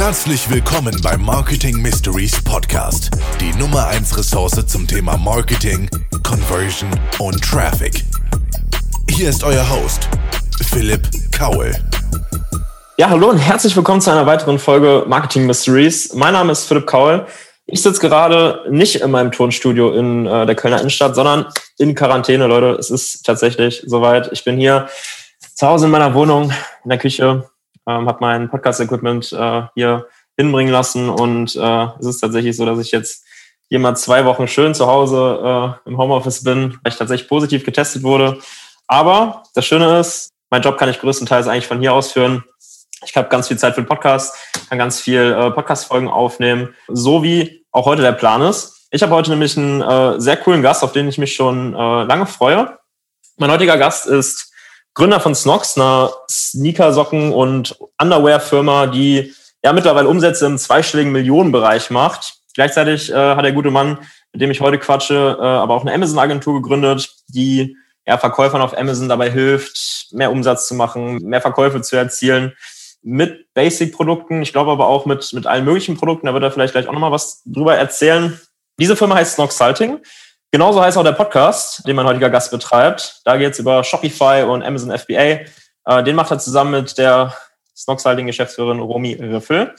Herzlich willkommen beim Marketing Mysteries Podcast, die Nummer 1 Ressource zum Thema Marketing, Conversion und Traffic. Hier ist euer Host, Philipp Kaul. Ja, hallo und herzlich willkommen zu einer weiteren Folge Marketing Mysteries. Mein Name ist Philipp Kaul. Ich sitze gerade nicht in meinem Tonstudio in äh, der Kölner Innenstadt, sondern in Quarantäne, Leute. Es ist tatsächlich soweit. Ich bin hier zu Hause in meiner Wohnung, in der Küche, ähm, habe mein Podcast-Equipment äh, hier hinbringen lassen und äh, es ist tatsächlich so, dass ich jetzt hier mal zwei Wochen schön zu Hause äh, im Homeoffice bin, weil ich tatsächlich positiv getestet wurde. Aber das Schöne ist, mein Job kann ich größtenteils eigentlich von hier aus führen. Ich habe ganz viel Zeit für den Podcast, kann ganz viel äh, Podcast-Folgen aufnehmen, so wie auch heute der Plan ist. Ich habe heute nämlich einen äh, sehr coolen Gast, auf den ich mich schon äh, lange freue. Mein heutiger Gast ist Gründer von Snox, einer Sneakersocken- und Underwear-Firma, die ja mittlerweile Umsätze im zweistelligen Millionenbereich macht. Gleichzeitig äh, hat der gute Mann, mit dem ich heute quatsche, äh, aber auch eine Amazon-Agentur gegründet, die ja, Verkäufern auf Amazon dabei hilft, mehr Umsatz zu machen, mehr Verkäufe zu erzielen mit Basic-Produkten. Ich glaube aber auch mit, mit allen möglichen Produkten. Da wird er vielleicht gleich auch nochmal was drüber erzählen. Diese Firma heißt Snox Salting. Genauso heißt auch der Podcast, den mein heutiger Gast betreibt. Da geht es über Shopify und Amazon FBA. Äh, den macht er zusammen mit der Snox-Halting-Geschäftsführerin Romy Riffel.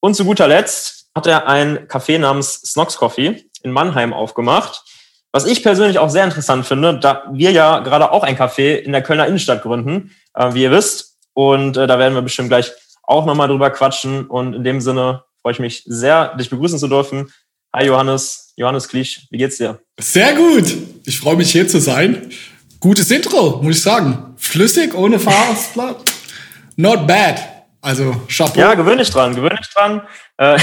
Und zu guter Letzt hat er ein Café namens Snox Coffee in Mannheim aufgemacht. Was ich persönlich auch sehr interessant finde, da wir ja gerade auch ein Café in der Kölner Innenstadt gründen, äh, wie ihr wisst. Und äh, da werden wir bestimmt gleich auch nochmal drüber quatschen. Und in dem Sinne freue ich mich sehr, dich begrüßen zu dürfen. Hi Johannes, Johannes Kliesch, wie geht's dir? Sehr gut. Ich freue mich hier zu sein. Gutes Intro, muss ich sagen. Flüssig, ohne Fahrer. Not bad. Also Chapeau. Ja, gewöhn dich dran, gewöhn dich dran. Äh,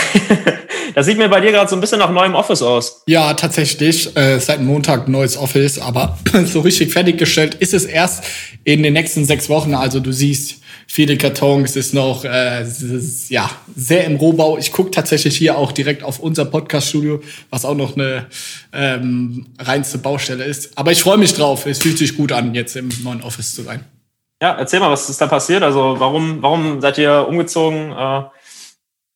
das sieht mir bei dir gerade so ein bisschen nach neuem Office aus. Ja, tatsächlich. Äh, seit Montag neues Office, aber so richtig fertiggestellt ist es erst in den nächsten sechs Wochen. Also du siehst, viele Kartons, ist noch äh, ist, ja sehr im Rohbau. Ich gucke tatsächlich hier auch direkt auf unser Podcast-Studio, was auch noch eine ähm, reinste Baustelle ist. Aber ich freue mich drauf. Es fühlt sich gut an, jetzt im neuen Office zu sein. Ja, erzähl mal, was ist da passiert? Also warum, warum seid ihr umgezogen? Äh,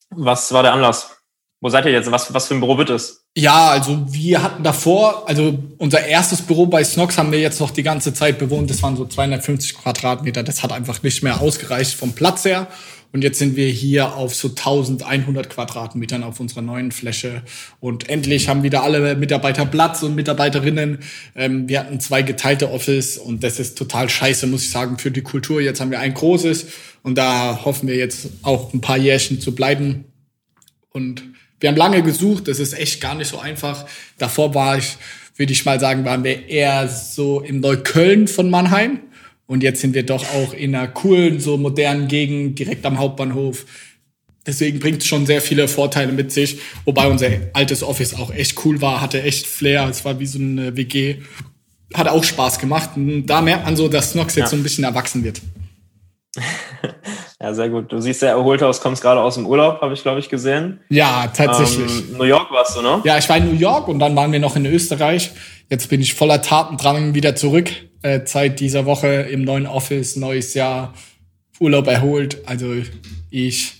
was war der Anlass? Wo seid ihr jetzt? Was, was für ein Büro wird es? Ja, also wir hatten davor, also unser erstes Büro bei Snox haben wir jetzt noch die ganze Zeit bewohnt. Das waren so 250 Quadratmeter. Das hat einfach nicht mehr ausgereicht vom Platz her. Und jetzt sind wir hier auf so 1100 Quadratmetern auf unserer neuen Fläche. Und endlich haben wieder alle Mitarbeiter Platz und Mitarbeiterinnen. Ähm, wir hatten zwei geteilte Office und das ist total scheiße, muss ich sagen, für die Kultur. Jetzt haben wir ein großes und da hoffen wir jetzt auch ein paar Jährchen zu bleiben. Und wir haben lange gesucht, das ist echt gar nicht so einfach. Davor war ich, würde ich mal sagen, waren wir eher so im Neukölln von Mannheim. Und jetzt sind wir doch auch in einer coolen, so modernen Gegend, direkt am Hauptbahnhof. Deswegen bringt es schon sehr viele Vorteile mit sich. Wobei unser altes Office auch echt cool war, hatte echt Flair. Es war wie so eine WG. Hat auch Spaß gemacht. Und da merkt man so, dass Snox jetzt ja. so ein bisschen erwachsen wird. Ja, sehr gut. Du siehst sehr erholt aus, kommst gerade aus dem Urlaub, habe ich, glaube ich, gesehen. Ja, tatsächlich. Ähm, New York warst du, ne? Ja, ich war in New York und dann waren wir noch in Österreich. Jetzt bin ich voller Tatendrang wieder zurück. Äh, Zeit dieser Woche im neuen Office, neues Jahr, Urlaub erholt. Also ich,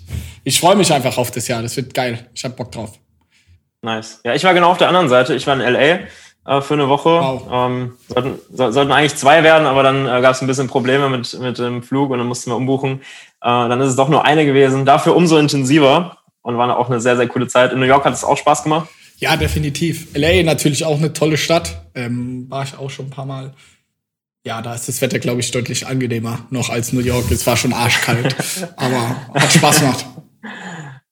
ich freue mich einfach auf das Jahr. Das wird geil. Ich habe Bock drauf. Nice. Ja, ich war genau auf der anderen Seite. Ich war in LA äh, für eine Woche. Wow. Ähm, sollten, so, sollten eigentlich zwei werden, aber dann äh, gab es ein bisschen Probleme mit, mit dem Flug und dann mussten wir umbuchen. Äh, dann ist es doch nur eine gewesen. Dafür umso intensiver und war auch eine sehr, sehr coole Zeit. In New York hat es auch Spaß gemacht. Ja, definitiv. LA natürlich auch eine tolle Stadt. Ähm, war ich auch schon ein paar Mal. Ja, da ist das Wetter, glaube ich, deutlich angenehmer noch als New York. Es war schon arschkalt, aber hat Spaß gemacht.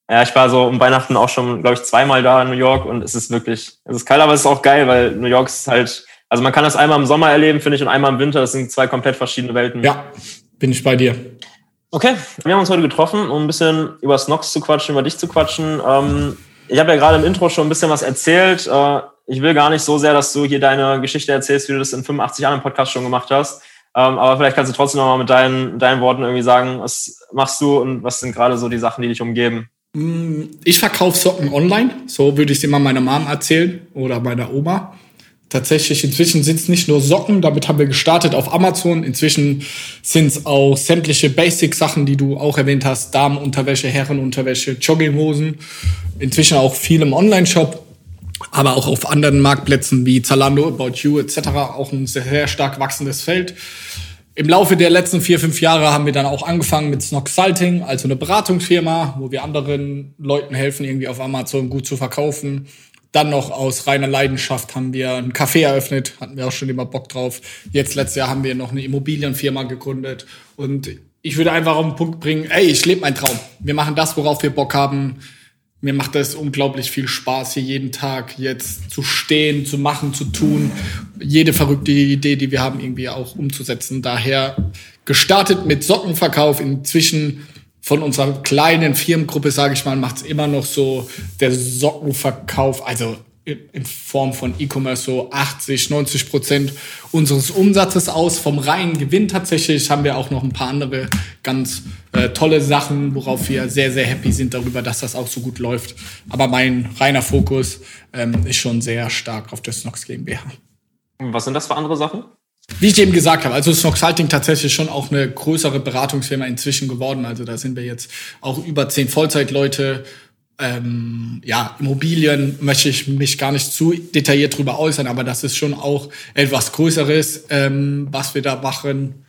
Ja, ich war so um Weihnachten auch schon, glaube ich, zweimal da in New York und es ist wirklich, es ist kalt, aber es ist auch geil, weil New York ist halt, also man kann das einmal im Sommer erleben, finde ich, und einmal im Winter. Das sind zwei komplett verschiedene Welten. Ja, bin ich bei dir. Okay, wir haben uns heute getroffen, um ein bisschen über Snox zu quatschen, über dich zu quatschen. Ähm, ich habe ja gerade im Intro schon ein bisschen was erzählt. Äh, ich will gar nicht so sehr, dass du hier deine Geschichte erzählst, wie du das in 85 anderen Podcasts schon gemacht hast. Ähm, aber vielleicht kannst du trotzdem nochmal mit deinen, deinen Worten irgendwie sagen, was machst du und was sind gerade so die Sachen, die dich umgeben? Mm, ich verkaufe Socken online, so würde ich es immer meiner Mom erzählen oder meiner Oma. Tatsächlich, inzwischen sind es nicht nur Socken, damit haben wir gestartet auf Amazon. Inzwischen sind es auch sämtliche Basic-Sachen, die du auch erwähnt hast. Damenunterwäsche, Herrenunterwäsche, Jogginghosen. Inzwischen auch viel im Online-Shop, aber auch auf anderen Marktplätzen wie Zalando, About You etc. Auch ein sehr, sehr stark wachsendes Feld. Im Laufe der letzten vier, fünf Jahre haben wir dann auch angefangen mit Snock Salting, also eine Beratungsfirma, wo wir anderen Leuten helfen, irgendwie auf Amazon gut zu verkaufen dann noch aus reiner Leidenschaft haben wir ein Café eröffnet, hatten wir auch schon immer Bock drauf. Jetzt letztes Jahr haben wir noch eine Immobilienfirma gegründet und ich würde einfach auf den Punkt bringen, ey, ich lebe meinen Traum. Wir machen das, worauf wir Bock haben. Mir macht es unglaublich viel Spaß, hier jeden Tag jetzt zu stehen, zu machen, zu tun, jede verrückte Idee, die wir haben, irgendwie auch umzusetzen. Daher gestartet mit Sockenverkauf, inzwischen von unserer kleinen Firmengruppe, sage ich mal, macht es immer noch so der Sockenverkauf, also in Form von E-Commerce so 80, 90 Prozent unseres Umsatzes aus. Vom reinen Gewinn tatsächlich haben wir auch noch ein paar andere ganz äh, tolle Sachen, worauf wir sehr, sehr happy sind darüber, dass das auch so gut läuft. Aber mein reiner Fokus ähm, ist schon sehr stark auf der Snox GmbH. Was sind das für andere Sachen? Wie ich eben gesagt habe, also ist Noxalting tatsächlich schon auch eine größere Beratungsfirma inzwischen geworden. Also da sind wir jetzt auch über zehn Vollzeitleute. Ähm, ja, Immobilien möchte ich mich gar nicht zu detailliert drüber äußern, aber das ist schon auch etwas Größeres, ähm, was wir da machen.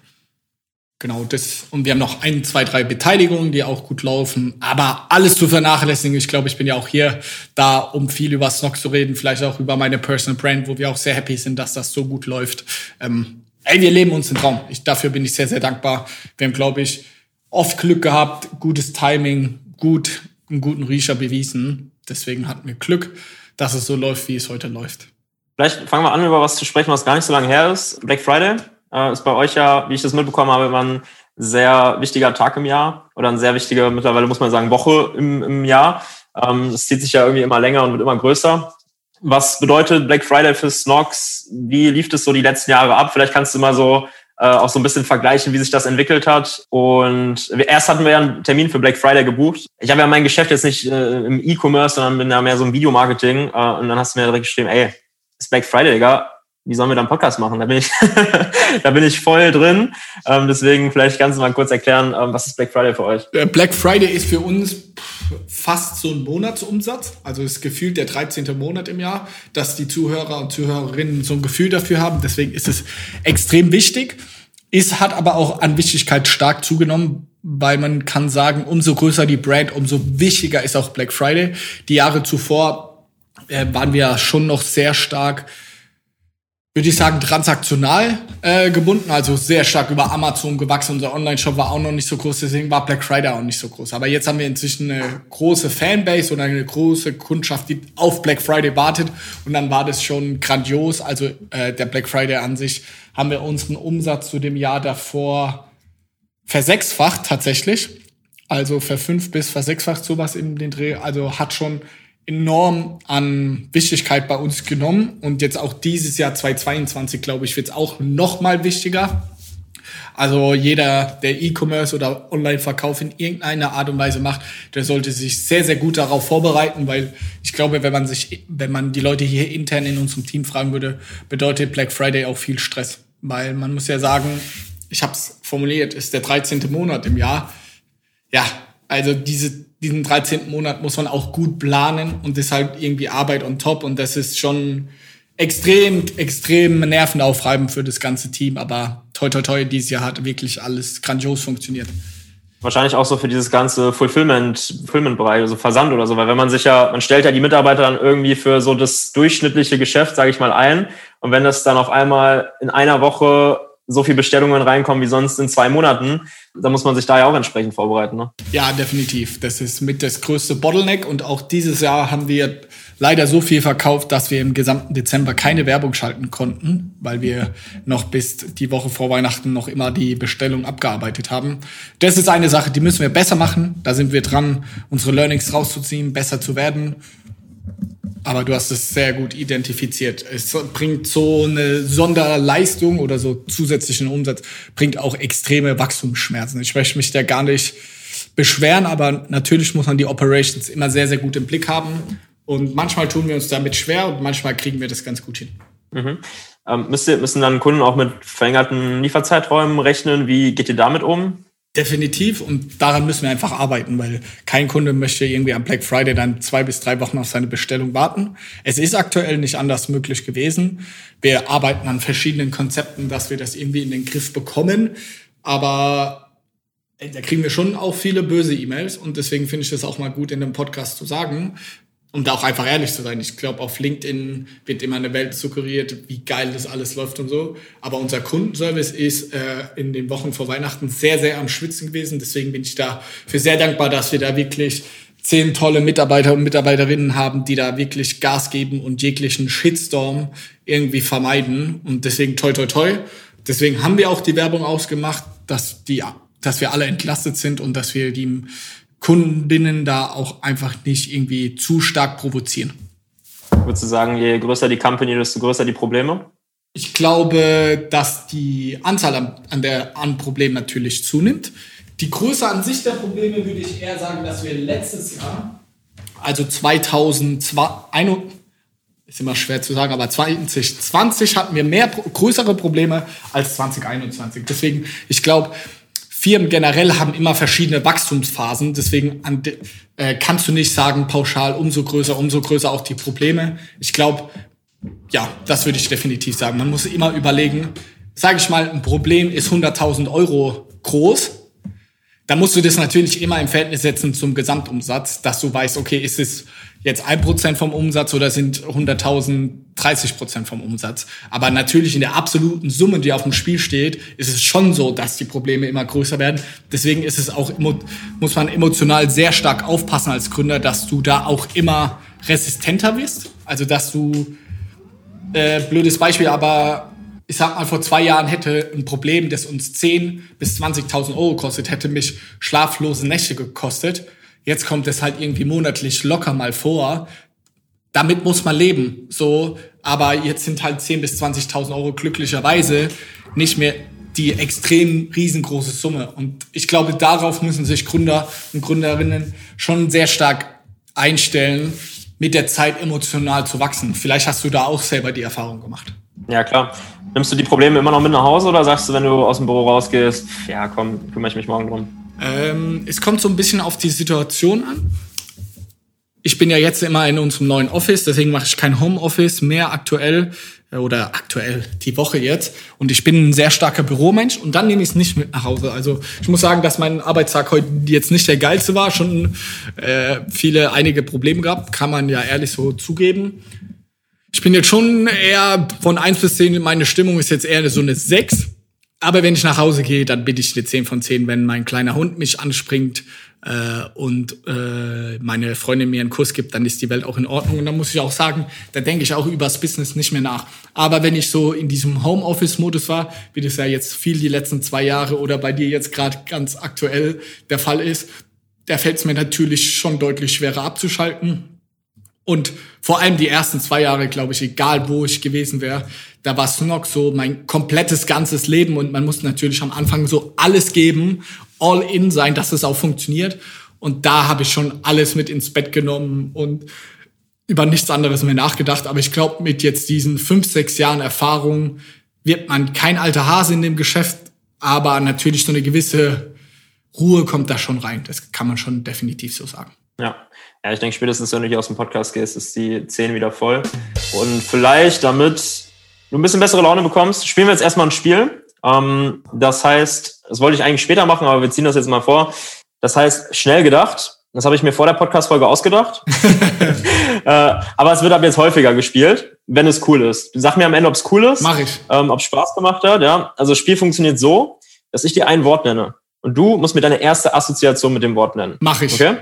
Genau, das. Und wir haben noch ein, zwei, drei Beteiligungen, die auch gut laufen. Aber alles zu vernachlässigen. Ich glaube, ich bin ja auch hier da, um viel über Snox zu reden. Vielleicht auch über meine Personal Brand, wo wir auch sehr happy sind, dass das so gut läuft. Ähm, ey, wir leben uns den Traum. Ich, dafür bin ich sehr, sehr dankbar. Wir haben, glaube ich, oft Glück gehabt, gutes Timing, gut, einen guten Riecher bewiesen. Deswegen hatten wir Glück, dass es so läuft, wie es heute läuft. Vielleicht fangen wir an, über was zu sprechen, was gar nicht so lange her ist. Black Friday äh, ist bei euch ja, wie ich das mitbekommen habe, immer ein sehr wichtiger Tag im Jahr oder ein sehr wichtiger, mittlerweile muss man sagen, Woche im, im Jahr. Ähm, das zieht sich ja irgendwie immer länger und wird immer größer. Was bedeutet Black Friday für Snox? Wie lief es so die letzten Jahre ab? Vielleicht kannst du mal so äh, auch so ein bisschen vergleichen, wie sich das entwickelt hat. Und erst hatten wir ja einen Termin für Black Friday gebucht. Ich habe ja mein Geschäft jetzt nicht äh, im E-Commerce, sondern bin ja mehr so im Videomarketing. Äh, und dann hast du mir direkt geschrieben, ey, ist Black Friday, Digga wie sollen wir dann Podcast machen? Da bin ich, da bin ich voll drin. Ähm, deswegen vielleicht kannst du mal kurz erklären, ähm, was ist Black Friday für euch? Äh, Black Friday ist für uns fast so ein Monatsumsatz. Also ist gefühlt der 13. Monat im Jahr, dass die Zuhörer und Zuhörerinnen so ein Gefühl dafür haben. Deswegen ist es extrem wichtig. Ist, hat aber auch an Wichtigkeit stark zugenommen, weil man kann sagen, umso größer die Brand, umso wichtiger ist auch Black Friday. Die Jahre zuvor äh, waren wir schon noch sehr stark würde ich sagen, transaktional äh, gebunden, also sehr stark über Amazon gewachsen. Unser Online-Shop war auch noch nicht so groß, deswegen war Black Friday auch nicht so groß. Aber jetzt haben wir inzwischen eine große Fanbase oder eine große Kundschaft, die auf Black Friday wartet. Und dann war das schon grandios. Also äh, der Black Friday an sich haben wir unseren Umsatz zu dem Jahr davor versechsfacht tatsächlich. Also verfünf bis versechsfacht sowas in den Dreh. Also hat schon enorm an Wichtigkeit bei uns genommen und jetzt auch dieses Jahr 2022, glaube ich, wird es auch noch mal wichtiger. Also jeder, der E-Commerce oder Online-Verkauf in irgendeiner Art und Weise macht, der sollte sich sehr, sehr gut darauf vorbereiten, weil ich glaube, wenn man sich, wenn man die Leute hier intern in unserem Team fragen würde, bedeutet Black Friday auch viel Stress. Weil man muss ja sagen, ich habe es formuliert, ist der 13. Monat im Jahr. Ja, also diese diesen 13. Monat muss man auch gut planen und deshalb irgendwie Arbeit on top und das ist schon extrem, extrem nervenaufreibend für das ganze Team, aber toi toi toi, dieses Jahr hat wirklich alles grandios funktioniert. Wahrscheinlich auch so für dieses ganze Fulfillment, Fulfillment-Bereich, also Versand oder so, weil wenn man sich ja, man stellt ja die Mitarbeiter dann irgendwie für so das durchschnittliche Geschäft, sage ich mal, ein und wenn das dann auf einmal in einer Woche so viel Bestellungen reinkommen wie sonst in zwei Monaten, da muss man sich da ja auch entsprechend vorbereiten. Ne? Ja, definitiv. Das ist mit das größte Bottleneck und auch dieses Jahr haben wir leider so viel verkauft, dass wir im gesamten Dezember keine Werbung schalten konnten, weil wir noch bis die Woche vor Weihnachten noch immer die Bestellung abgearbeitet haben. Das ist eine Sache, die müssen wir besser machen. Da sind wir dran, unsere Learnings rauszuziehen, besser zu werden. Aber du hast es sehr gut identifiziert. Es bringt so eine Sonderleistung oder so zusätzlichen Umsatz, bringt auch extreme Wachstumsschmerzen. Ich möchte mich da gar nicht beschweren, aber natürlich muss man die Operations immer sehr, sehr gut im Blick haben. Und manchmal tun wir uns damit schwer und manchmal kriegen wir das ganz gut hin. Mhm. Ähm, müssen dann Kunden auch mit verlängerten Lieferzeiträumen rechnen? Wie geht ihr damit um? Definitiv und daran müssen wir einfach arbeiten, weil kein Kunde möchte irgendwie am Black Friday dann zwei bis drei Wochen auf seine Bestellung warten. Es ist aktuell nicht anders möglich gewesen. Wir arbeiten an verschiedenen Konzepten, dass wir das irgendwie in den Griff bekommen, aber da kriegen wir schon auch viele böse E-Mails und deswegen finde ich das auch mal gut in dem Podcast zu sagen, um da auch einfach ehrlich zu sein. Ich glaube, auf LinkedIn wird immer eine Welt suggeriert, wie geil das alles läuft und so. Aber unser Kundenservice ist äh, in den Wochen vor Weihnachten sehr, sehr am Schwitzen gewesen. Deswegen bin ich dafür sehr dankbar, dass wir da wirklich zehn tolle Mitarbeiter und Mitarbeiterinnen haben, die da wirklich Gas geben und jeglichen Shitstorm irgendwie vermeiden. Und deswegen toi, toi, toi. Deswegen haben wir auch die Werbung ausgemacht, dass die, dass wir alle entlastet sind und dass wir die Kundinnen da auch einfach nicht irgendwie zu stark provozieren. Würdest du sagen, je größer die Company, desto größer die Probleme? Ich glaube, dass die Anzahl an, an, der, an Problemen natürlich zunimmt. Die Größe an sich der Probleme würde ich eher sagen, dass wir letztes Jahr, also 2021, ist immer schwer zu sagen, aber 2020 hatten wir mehr größere Probleme als 2021. Deswegen, ich glaube, Firmen generell haben immer verschiedene Wachstumsphasen. Deswegen an, äh, kannst du nicht sagen, pauschal umso größer, umso größer auch die Probleme. Ich glaube, ja, das würde ich definitiv sagen. Man muss immer überlegen, sage ich mal, ein Problem ist 100.000 Euro groß dann musst du das natürlich immer im Verhältnis setzen zum Gesamtumsatz, dass du weißt, okay, ist es jetzt ein Prozent vom Umsatz oder sind 100.000 30 Prozent vom Umsatz. Aber natürlich in der absoluten Summe, die auf dem Spiel steht, ist es schon so, dass die Probleme immer größer werden. Deswegen ist es auch, muss man emotional sehr stark aufpassen als Gründer, dass du da auch immer resistenter wirst. Also, dass du, äh, blödes Beispiel, aber ich sag mal, vor zwei Jahren hätte ein Problem, das uns 10 bis 20.000 Euro kostet, hätte mich schlaflose Nächte gekostet. Jetzt kommt es halt irgendwie monatlich locker mal vor. Damit muss man leben, so. Aber jetzt sind halt 10 bis 20.000 Euro glücklicherweise nicht mehr die extrem riesengroße Summe. Und ich glaube, darauf müssen sich Gründer und Gründerinnen schon sehr stark einstellen, mit der Zeit emotional zu wachsen. Vielleicht hast du da auch selber die Erfahrung gemacht. Ja, klar. Nimmst du die Probleme immer noch mit nach Hause oder sagst du, wenn du aus dem Büro rausgehst, ja, komm, kümmere ich mich morgen drum? Ähm, es kommt so ein bisschen auf die Situation an. Ich bin ja jetzt immer in unserem neuen Office, deswegen mache ich kein Homeoffice mehr aktuell äh, oder aktuell die Woche jetzt. Und ich bin ein sehr starker Büromensch und dann nehme ich es nicht mit nach Hause. Also ich muss sagen, dass mein Arbeitstag heute jetzt nicht der geilste war, schon äh, viele, einige Probleme gehabt, kann man ja ehrlich so zugeben. Ich bin jetzt schon eher von 1 bis 10, meine Stimmung ist jetzt eher so eine 6. Aber wenn ich nach Hause gehe, dann bin ich eine 10 von 10, wenn mein kleiner Hund mich anspringt äh, und äh, meine Freundin mir einen Kuss gibt, dann ist die Welt auch in Ordnung. Und dann muss ich auch sagen, da denke ich auch übers Business nicht mehr nach. Aber wenn ich so in diesem Homeoffice-Modus war, wie das ja jetzt viel die letzten zwei Jahre oder bei dir jetzt gerade ganz aktuell der Fall ist, da fällt es mir natürlich schon deutlich schwerer abzuschalten und vor allem die ersten zwei Jahre, glaube ich, egal wo ich gewesen wäre, da war Snock so mein komplettes ganzes Leben und man muss natürlich am Anfang so alles geben, all in sein, dass es auch funktioniert. Und da habe ich schon alles mit ins Bett genommen und über nichts anderes mehr nachgedacht. Aber ich glaube, mit jetzt diesen fünf, sechs Jahren Erfahrung wird man kein alter Hase in dem Geschäft, aber natürlich so eine gewisse Ruhe kommt da schon rein. Das kann man schon definitiv so sagen. Ja. Ja, ich denke, spätestens wenn du hier aus dem Podcast gehst, ist die 10 wieder voll. Und vielleicht, damit du ein bisschen bessere Laune bekommst, spielen wir jetzt erstmal ein Spiel. Ähm, das heißt, das wollte ich eigentlich später machen, aber wir ziehen das jetzt mal vor. Das heißt, schnell gedacht. Das habe ich mir vor der Podcast-Folge ausgedacht. äh, aber es wird ab jetzt häufiger gespielt, wenn es cool ist. Sag mir am Ende, ob es cool ist. Mach ich. Ähm, ob es Spaß gemacht hat, ja. Also das Spiel funktioniert so, dass ich dir ein Wort nenne. Und du musst mir deine erste Assoziation mit dem Wort nennen. Mach ich. Okay?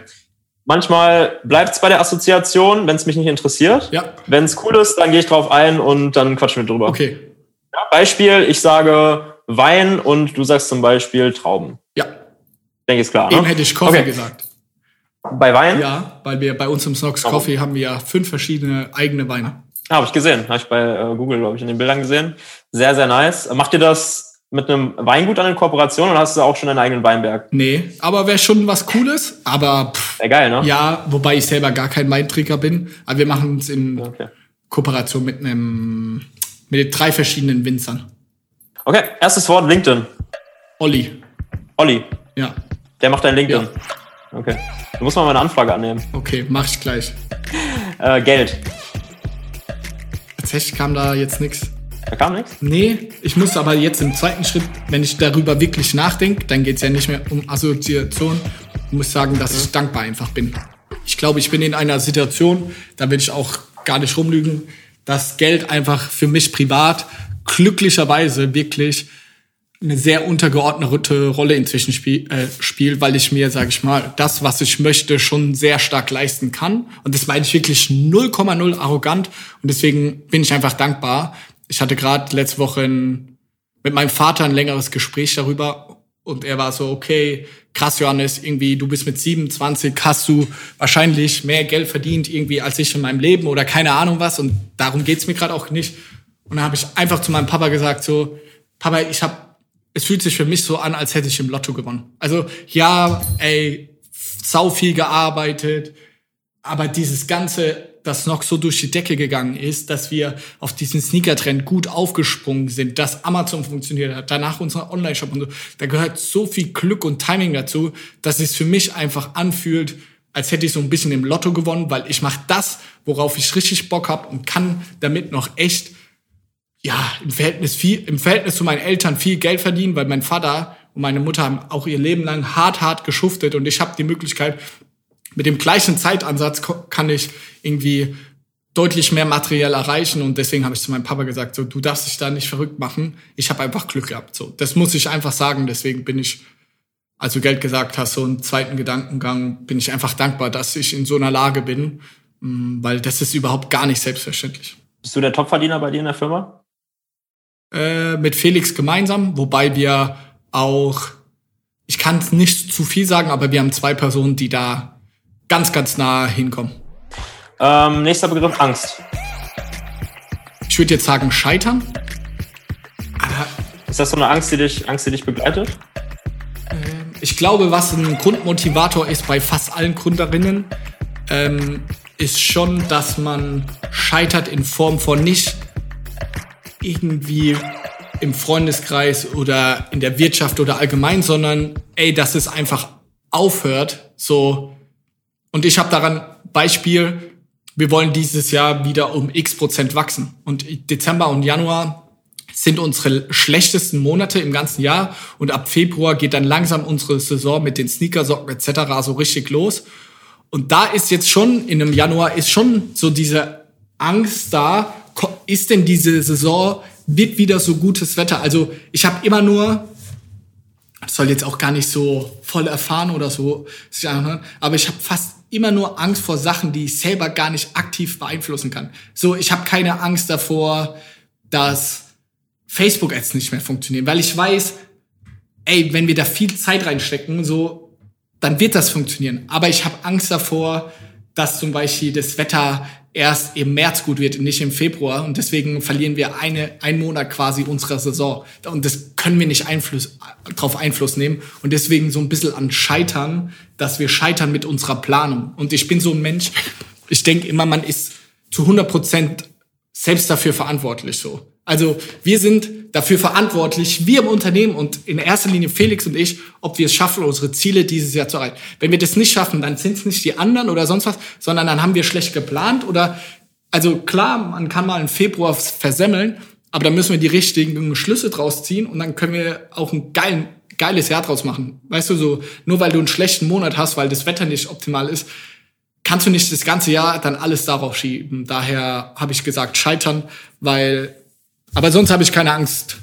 Manchmal bleibt es bei der Assoziation, wenn es mich nicht interessiert. Ja. Wenn es cool ist, dann gehe ich drauf ein und dann quatschen wir drüber. Okay. Ja, Beispiel, ich sage Wein und du sagst zum Beispiel Trauben. Ja. Denke ich, ist klar. Eben Ne? hätte ich Coffee Okay. gesagt. Bei Wein? Ja, weil wir bei uns im Snox? Coffee haben wir ja fünf verschiedene eigene Weine. Ah, habe ich gesehen. Habe ich bei äh, Google, glaube ich, in den Bildern gesehen. Sehr, sehr nice. Macht ihr das mit einem Weingut an in Kooperation oder hast du auch schon einen eigenen Weinberg? Nee, aber wäre schon was Cooles. Aber pff, Sehr geil, ne? ja, wobei ich selber gar kein Weintrinker bin. Aber wir machen es in Okay. Kooperation mit einem Mit drei verschiedenen Winzern. Okay, erstes Wort LinkedIn. Olli. Olli. Ja. Der macht dein LinkedIn. Ja. Okay. Du musst mal meine Anfrage annehmen. Okay, mach ich gleich. Äh, Geld. Tatsächlich kam da jetzt nichts. Da kam nichts? Nee, ich muss aber jetzt im zweiten Schritt, wenn ich darüber wirklich nachdenke, dann geht es ja nicht mehr um Assoziation. Ich muss sagen, dass ich dankbar einfach bin. Ich glaube, ich bin in einer Situation, da will ich auch gar nicht rumlügen, dass Geld einfach für mich privat glücklicherweise wirklich eine sehr untergeordnete Rolle inzwischen äh, spielt, weil ich mir, sage ich mal, das, was ich möchte, schon sehr stark leisten kann. Und das meine ich wirklich 0,0 arrogant. Und deswegen bin ich einfach dankbar. Ich hatte gerade letzte Woche ein, mit meinem Vater ein längeres Gespräch darüber. Und er war so, okay, krass, Johannes, irgendwie, du bist mit 27, hast du wahrscheinlich mehr Geld verdient irgendwie als ich in meinem Leben oder keine Ahnung was. Und darum geht's mir gerade auch nicht. Und dann habe ich einfach zu meinem Papa gesagt, so, Papa, ich habe es fühlt sich für mich so an, als hätte ich im Lotto gewonnen. Also ja, ey, sau viel gearbeitet, aber dieses ganze, das noch so durch die Decke gegangen ist, dass wir auf diesen Sneaker-Trend gut aufgesprungen sind, dass Amazon funktioniert hat, danach unser Online-Shop und so, da gehört so viel Glück und Timing dazu, dass es für mich einfach anfühlt, als hätte ich so ein bisschen im Lotto gewonnen, weil ich mache das, worauf ich richtig Bock hab und kann damit noch echt ja, im Verhältnis viel, im Verhältnis zu meinen Eltern viel Geld verdienen, weil mein Vater und meine Mutter haben auch ihr Leben lang hart, hart geschuftet und ich habe die Möglichkeit, mit dem gleichen Zeitansatz kann ich irgendwie deutlich mehr materiell erreichen und deswegen habe ich zu meinem Papa gesagt, so du darfst dich da nicht verrückt machen. Ich habe einfach Glück gehabt, so das muss ich einfach sagen. Deswegen bin ich, als du Geld gesagt hast, so einen zweiten Gedankengang, bin ich einfach dankbar, dass ich in so einer Lage bin, mm, weil das ist überhaupt gar nicht selbstverständlich. Bist du der Topverdiener bei dir in der Firma? Äh, mit Felix gemeinsam, wobei wir auch, ich kann nicht zu viel sagen, aber wir haben zwei Personen, die da ganz, ganz nah hinkommen. Ähm, nächster Begriff, Angst. Ich würde jetzt sagen, scheitern. Aber ist das so eine Angst, die dich, Angst, die dich begleitet? Ähm, ich glaube, was ein Grundmotivator ist bei fast allen Gründerinnen, ähm, ist schon, dass man scheitert in Form von nicht irgendwie im Freundeskreis oder in der Wirtschaft oder allgemein, sondern ey, dass es einfach aufhört. So und ich habe daran Beispiel, wir wollen dieses Jahr wieder um x Prozent wachsen und Dezember und Januar sind unsere schlechtesten Monate im ganzen Jahr und ab Februar geht dann langsam unsere Saison mit den Sneakersocken etc. so richtig los. Und da ist jetzt schon in einem Januar ist schon so diese Angst da, ist denn diese Saison, wird wieder so gutes Wetter? Also ich habe immer nur, das soll jetzt auch gar nicht so voll erfahren oder so, aber ich habe fast immer nur Angst vor Sachen, die ich selber gar nicht aktiv beeinflussen kann. So, ich habe keine Angst davor, dass Facebook-Ads nicht mehr funktionieren, weil ich weiß, ey, wenn wir da viel Zeit reinstecken, so, dann wird das funktionieren. Aber ich habe Angst davor, dass zum Beispiel das Wetter erst im März gut wird und nicht im Februar. Und deswegen verlieren wir eine, einen Monat quasi unserer Saison. Und das können wir nicht Einfluss, drauf Einfluss nehmen. Und deswegen so ein bisschen an Scheitern, dass wir scheitern mit unserer Planung. Und ich bin so ein Mensch, ich denke immer, man ist zu 100 Prozent selbst dafür verantwortlich so. Also wir sind dafür verantwortlich, wir im Unternehmen und in erster Linie Felix und ich, ob wir es schaffen, unsere Ziele dieses Jahr zu erreichen. Wenn wir das nicht schaffen, dann sind es nicht die anderen oder sonst was, sondern dann haben wir schlecht geplant oder also klar, man kann mal im Februar versemmeln, aber dann müssen wir die richtigen Schlüsse draus ziehen und dann können wir auch ein geilen, geiles Jahr draus machen. Weißt du, so nur weil du einen schlechten Monat hast, weil das Wetter nicht optimal ist, kannst du nicht das ganze Jahr dann alles darauf schieben. Daher habe ich gesagt, scheitern, weil aber sonst habe ich keine Angst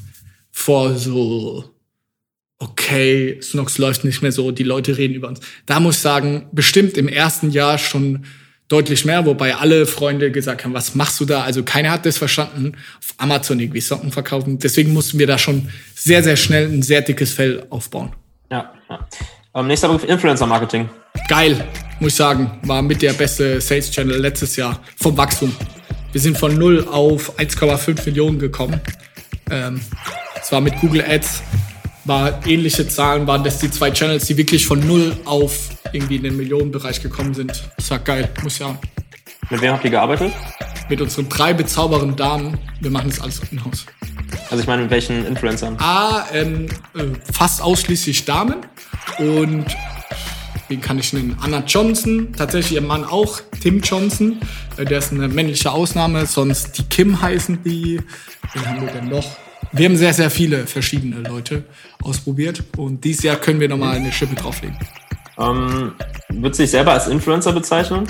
vor so, okay, Snox läuft nicht mehr so, die Leute reden über uns. Da muss ich sagen, bestimmt im ersten Jahr schon deutlich mehr, wobei alle Freunde gesagt haben, was machst du da? Also keiner hat das verstanden, auf Amazon irgendwie Socken verkaufen. Deswegen mussten wir da schon sehr, sehr schnell ein sehr dickes Fell aufbauen. Ja, ja. Ähm, nächster Begriff, Influencer-Marketing. Geil, muss ich sagen. War mit der beste Sales-Channel letztes Jahr vom Wachstum. Wir sind von 0 auf 1,5 Millionen gekommen. Ähm, es war mit Google Ads, war ähnliche Zahlen, waren das die zwei Channels, die wirklich von 0 auf irgendwie in den Millionenbereich gekommen sind. Das war geil, muss ja. Mit wem habt ihr gearbeitet? mit unseren drei bezaubernden Damen. Wir machen das alles in-house. Also ich meine, mit welchen Influencern? A, ähm, äh, fast ausschließlich Damen und wen kann ich nennen? Anna Johnson, tatsächlich ihr Mann auch, Tim Johnson. Äh, der ist eine männliche Ausnahme, sonst die Kim heißen die. Wen haben wir denn noch? Wir haben sehr, sehr viele verschiedene Leute ausprobiert und dieses Jahr können wir nochmal eine Schippe drauflegen. Ähm, würdest du dich selber als Influencer bezeichnen?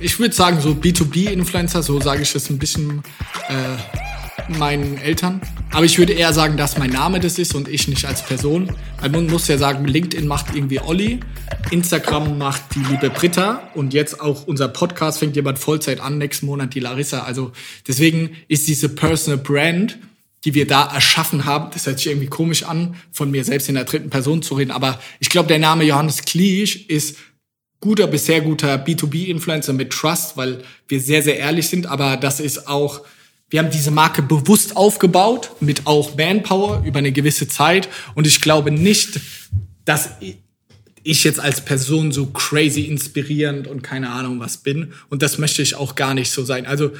Ich würde sagen, so B2B-Influencer, so sage ich das ein bisschen äh, meinen Eltern. Aber ich würde eher sagen, dass mein Name das ist und ich nicht als Person. Weil man muss ja sagen, LinkedIn macht irgendwie Olli, Instagram macht die liebe Britta und jetzt auch unser Podcast fängt jemand Vollzeit an, nächsten Monat die Larissa. Also deswegen ist diese Personal Brand, die wir da erschaffen haben, das hört sich irgendwie komisch an, von mir selbst in der dritten Person zu reden, aber ich glaube, der Name Johannes Kliesch ist guter bis sehr guter B2B-Influencer mit Trust, weil wir sehr, sehr ehrlich sind, aber das ist auch, wir haben diese Marke bewusst aufgebaut, mit auch Manpower über eine gewisse Zeit und ich glaube nicht, dass ich jetzt als Person so crazy inspirierend und keine Ahnung was bin und das möchte ich auch gar nicht so sein. Also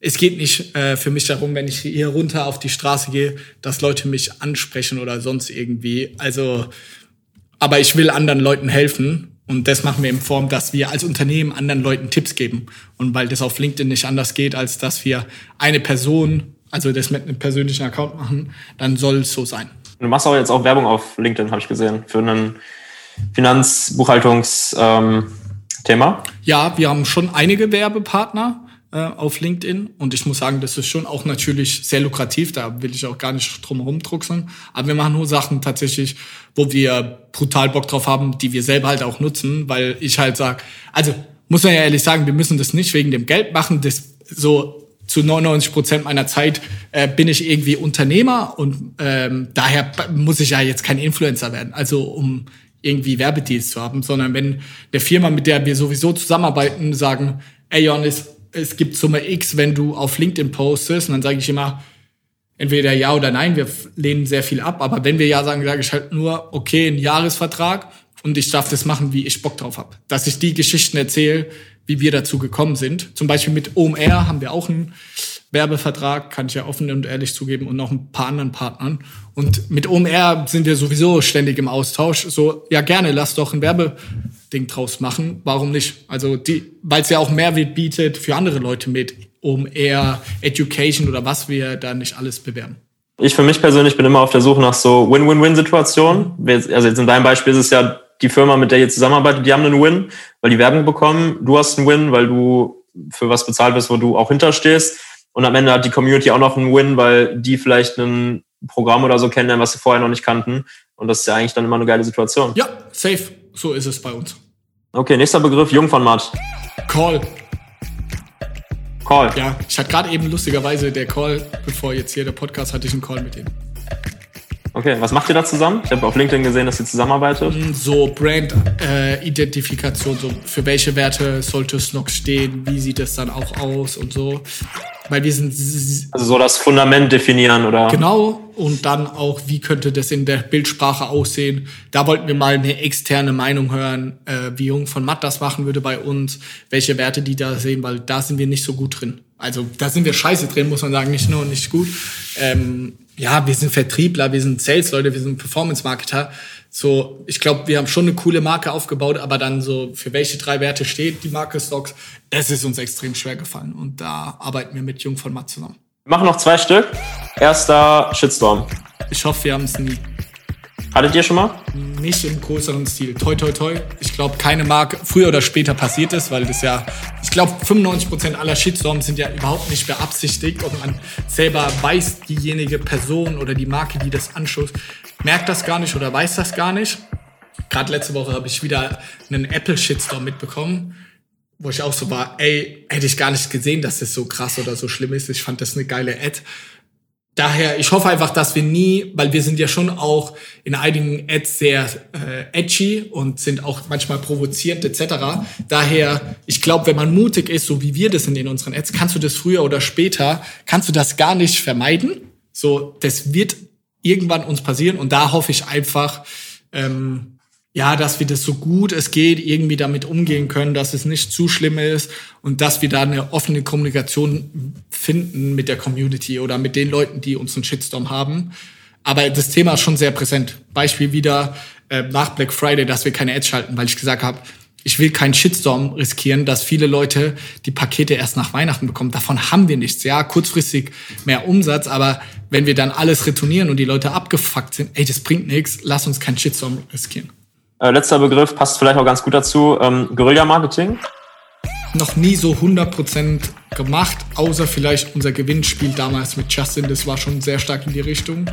es geht nicht äh, für mich darum, wenn ich hier runter auf die Straße gehe, dass Leute mich ansprechen oder sonst irgendwie. Also, aber ich will anderen Leuten helfen und das machen wir in Form, dass wir als Unternehmen anderen Leuten Tipps geben. Und weil das auf LinkedIn nicht anders geht, als dass wir eine Person, also das mit einem persönlichen Account machen, dann soll es so sein. Du machst auch jetzt auch Werbung auf LinkedIn, habe ich gesehen, für einen Finanzbuchhaltungsthema. Ähm, ja, wir haben schon einige Werbepartner äh, auf LinkedIn. Und ich muss sagen, das ist schon auch natürlich sehr lukrativ. Da will ich auch gar nicht drum herum drucksen. Aber wir machen nur Sachen tatsächlich, wo wir brutal Bock drauf haben, die wir selber halt auch nutzen, weil ich halt sag, also muss man ja ehrlich sagen, wir müssen das nicht wegen dem Geld machen. Das so zu 99 Prozent meiner Zeit äh, bin ich irgendwie Unternehmer und ähm, daher muss ich ja jetzt kein Influencer werden. Also um irgendwie Werbedeals zu haben, sondern wenn der Firma, mit der wir sowieso zusammenarbeiten, sagen, ey Johannes, es gibt Summe X, wenn du auf LinkedIn postest. Und dann sage ich immer, entweder ja oder nein, wir lehnen sehr viel ab. Aber wenn wir ja sagen, sage ich halt nur, okay, ein Jahresvertrag und ich darf das machen, wie ich Bock drauf habe. Dass ich die Geschichten erzähle, wie wir dazu gekommen sind. Zum Beispiel mit OMR haben wir auch einen Werbevertrag, kann ich ja offen und ehrlich zugeben, und noch ein paar anderen Partnern. Und mit OMR sind wir sowieso ständig im Austausch. So, ja gerne, lass doch ein Werbeding draus machen. Warum nicht? Also die, weil es ja auch Mehrwert bietet für andere Leute mit OMR, Education oder was wir da nicht alles bewerben. Ich für mich persönlich bin immer auf der Suche nach so Win-Win-Win-Situationen. Also jetzt in deinem Beispiel ist es ja die Firma, mit der ihr zusammenarbeitet, die haben einen Win, weil die Werbung bekommen. Du hast einen Win, weil du für was bezahlt wirst, wo du auch hinterstehst. Und am Ende hat die Community auch noch einen Win, weil die vielleicht ein Programm oder so kennenlernen, was sie vorher noch nicht kannten. Und das ist ja eigentlich dann immer eine geile Situation. Ja, safe. So ist es bei uns. Okay, nächster Begriff, Jungformat. Call. Call. Ja, ich hatte gerade eben lustigerweise der Call, bevor jetzt hier der Podcast, hatte ich einen Call mit ihm. Okay, was macht ihr da zusammen? Ich habe auf LinkedIn gesehen, dass ihr zusammenarbeitet. Mm, so Brand-Identifikation, äh, so für welche Werte sollte es noch stehen, wie sieht es dann auch aus und so. Weil wir sind. Also so das Fundament definieren, oder? Genau. Und dann auch, wie könnte das in der Bildsprache aussehen? Da wollten wir mal eine externe Meinung hören, äh, wie Jung von Matt das machen würde bei uns, welche Werte die da sehen, weil da sind wir nicht so gut drin. Also da sind wir scheiße drin, muss man sagen, nicht nur nicht gut. Ähm, ja, wir sind Vertriebler, wir sind Sales-Leute, wir sind Performance-Marketer. So, ich glaube, wir haben schon eine coole Marke aufgebaut, aber dann so, für welche drei Werte steht die Marke Stocks, das ist uns extrem schwer gefallen. Und da arbeiten wir mit Jung von Matt zusammen. Wir machen noch zwei Stück. Erster Shitstorm. Ich hoffe, wir haben es nie. Hattet ihr schon mal? Nicht im größeren Stil. Toi, toi, toi. Ich glaube, keine Marke früher oder später passiert ist, weil das ja, ich glaube, 95% aller Shitstorms sind ja überhaupt nicht beabsichtigt und man selber weiß, diejenige Person oder die Marke, die das anschaut, merkt das gar nicht oder weiß das gar nicht. Gerade letzte Woche habe ich wieder einen Apple-Shitstorm mitbekommen, wo ich auch so war, ey, hätte ich gar nicht gesehen, dass das so krass oder so schlimm ist. Ich fand das eine geile Ad. Daher, ich hoffe einfach, dass wir nie, weil wir sind ja schon auch in einigen Ads sehr äh, edgy und sind auch manchmal provozierend etc. Daher, ich glaube, wenn man mutig ist, so wie wir das sind in unseren Ads, kannst du das früher oder später, kannst du das gar nicht vermeiden. So, das wird irgendwann uns passieren und da hoffe ich einfach, ähm, ja, dass wir das so gut es geht irgendwie damit umgehen können, dass es nicht zu schlimm ist und dass wir da eine offene Kommunikation finden mit der Community oder mit den Leuten, die uns einen Shitstorm haben. Aber das Thema ist schon sehr präsent. Beispiel wieder äh, nach Black Friday, dass wir keine Ads schalten, weil ich gesagt habe, ich will keinen Shitstorm riskieren, dass viele Leute die Pakete erst nach Weihnachten bekommen. Davon haben wir nichts. Ja, kurzfristig mehr Umsatz, aber wenn wir dann alles retournieren und die Leute abgefuckt sind, ey, das bringt nichts, lass uns keinen Shitstorm riskieren. Äh, letzter Begriff passt vielleicht auch ganz gut dazu. Ähm, Guerilla-Marketing? Noch nie so 100% gemacht, außer vielleicht unser Gewinnspiel damals mit Justin. Das war schon sehr stark in die Richtung.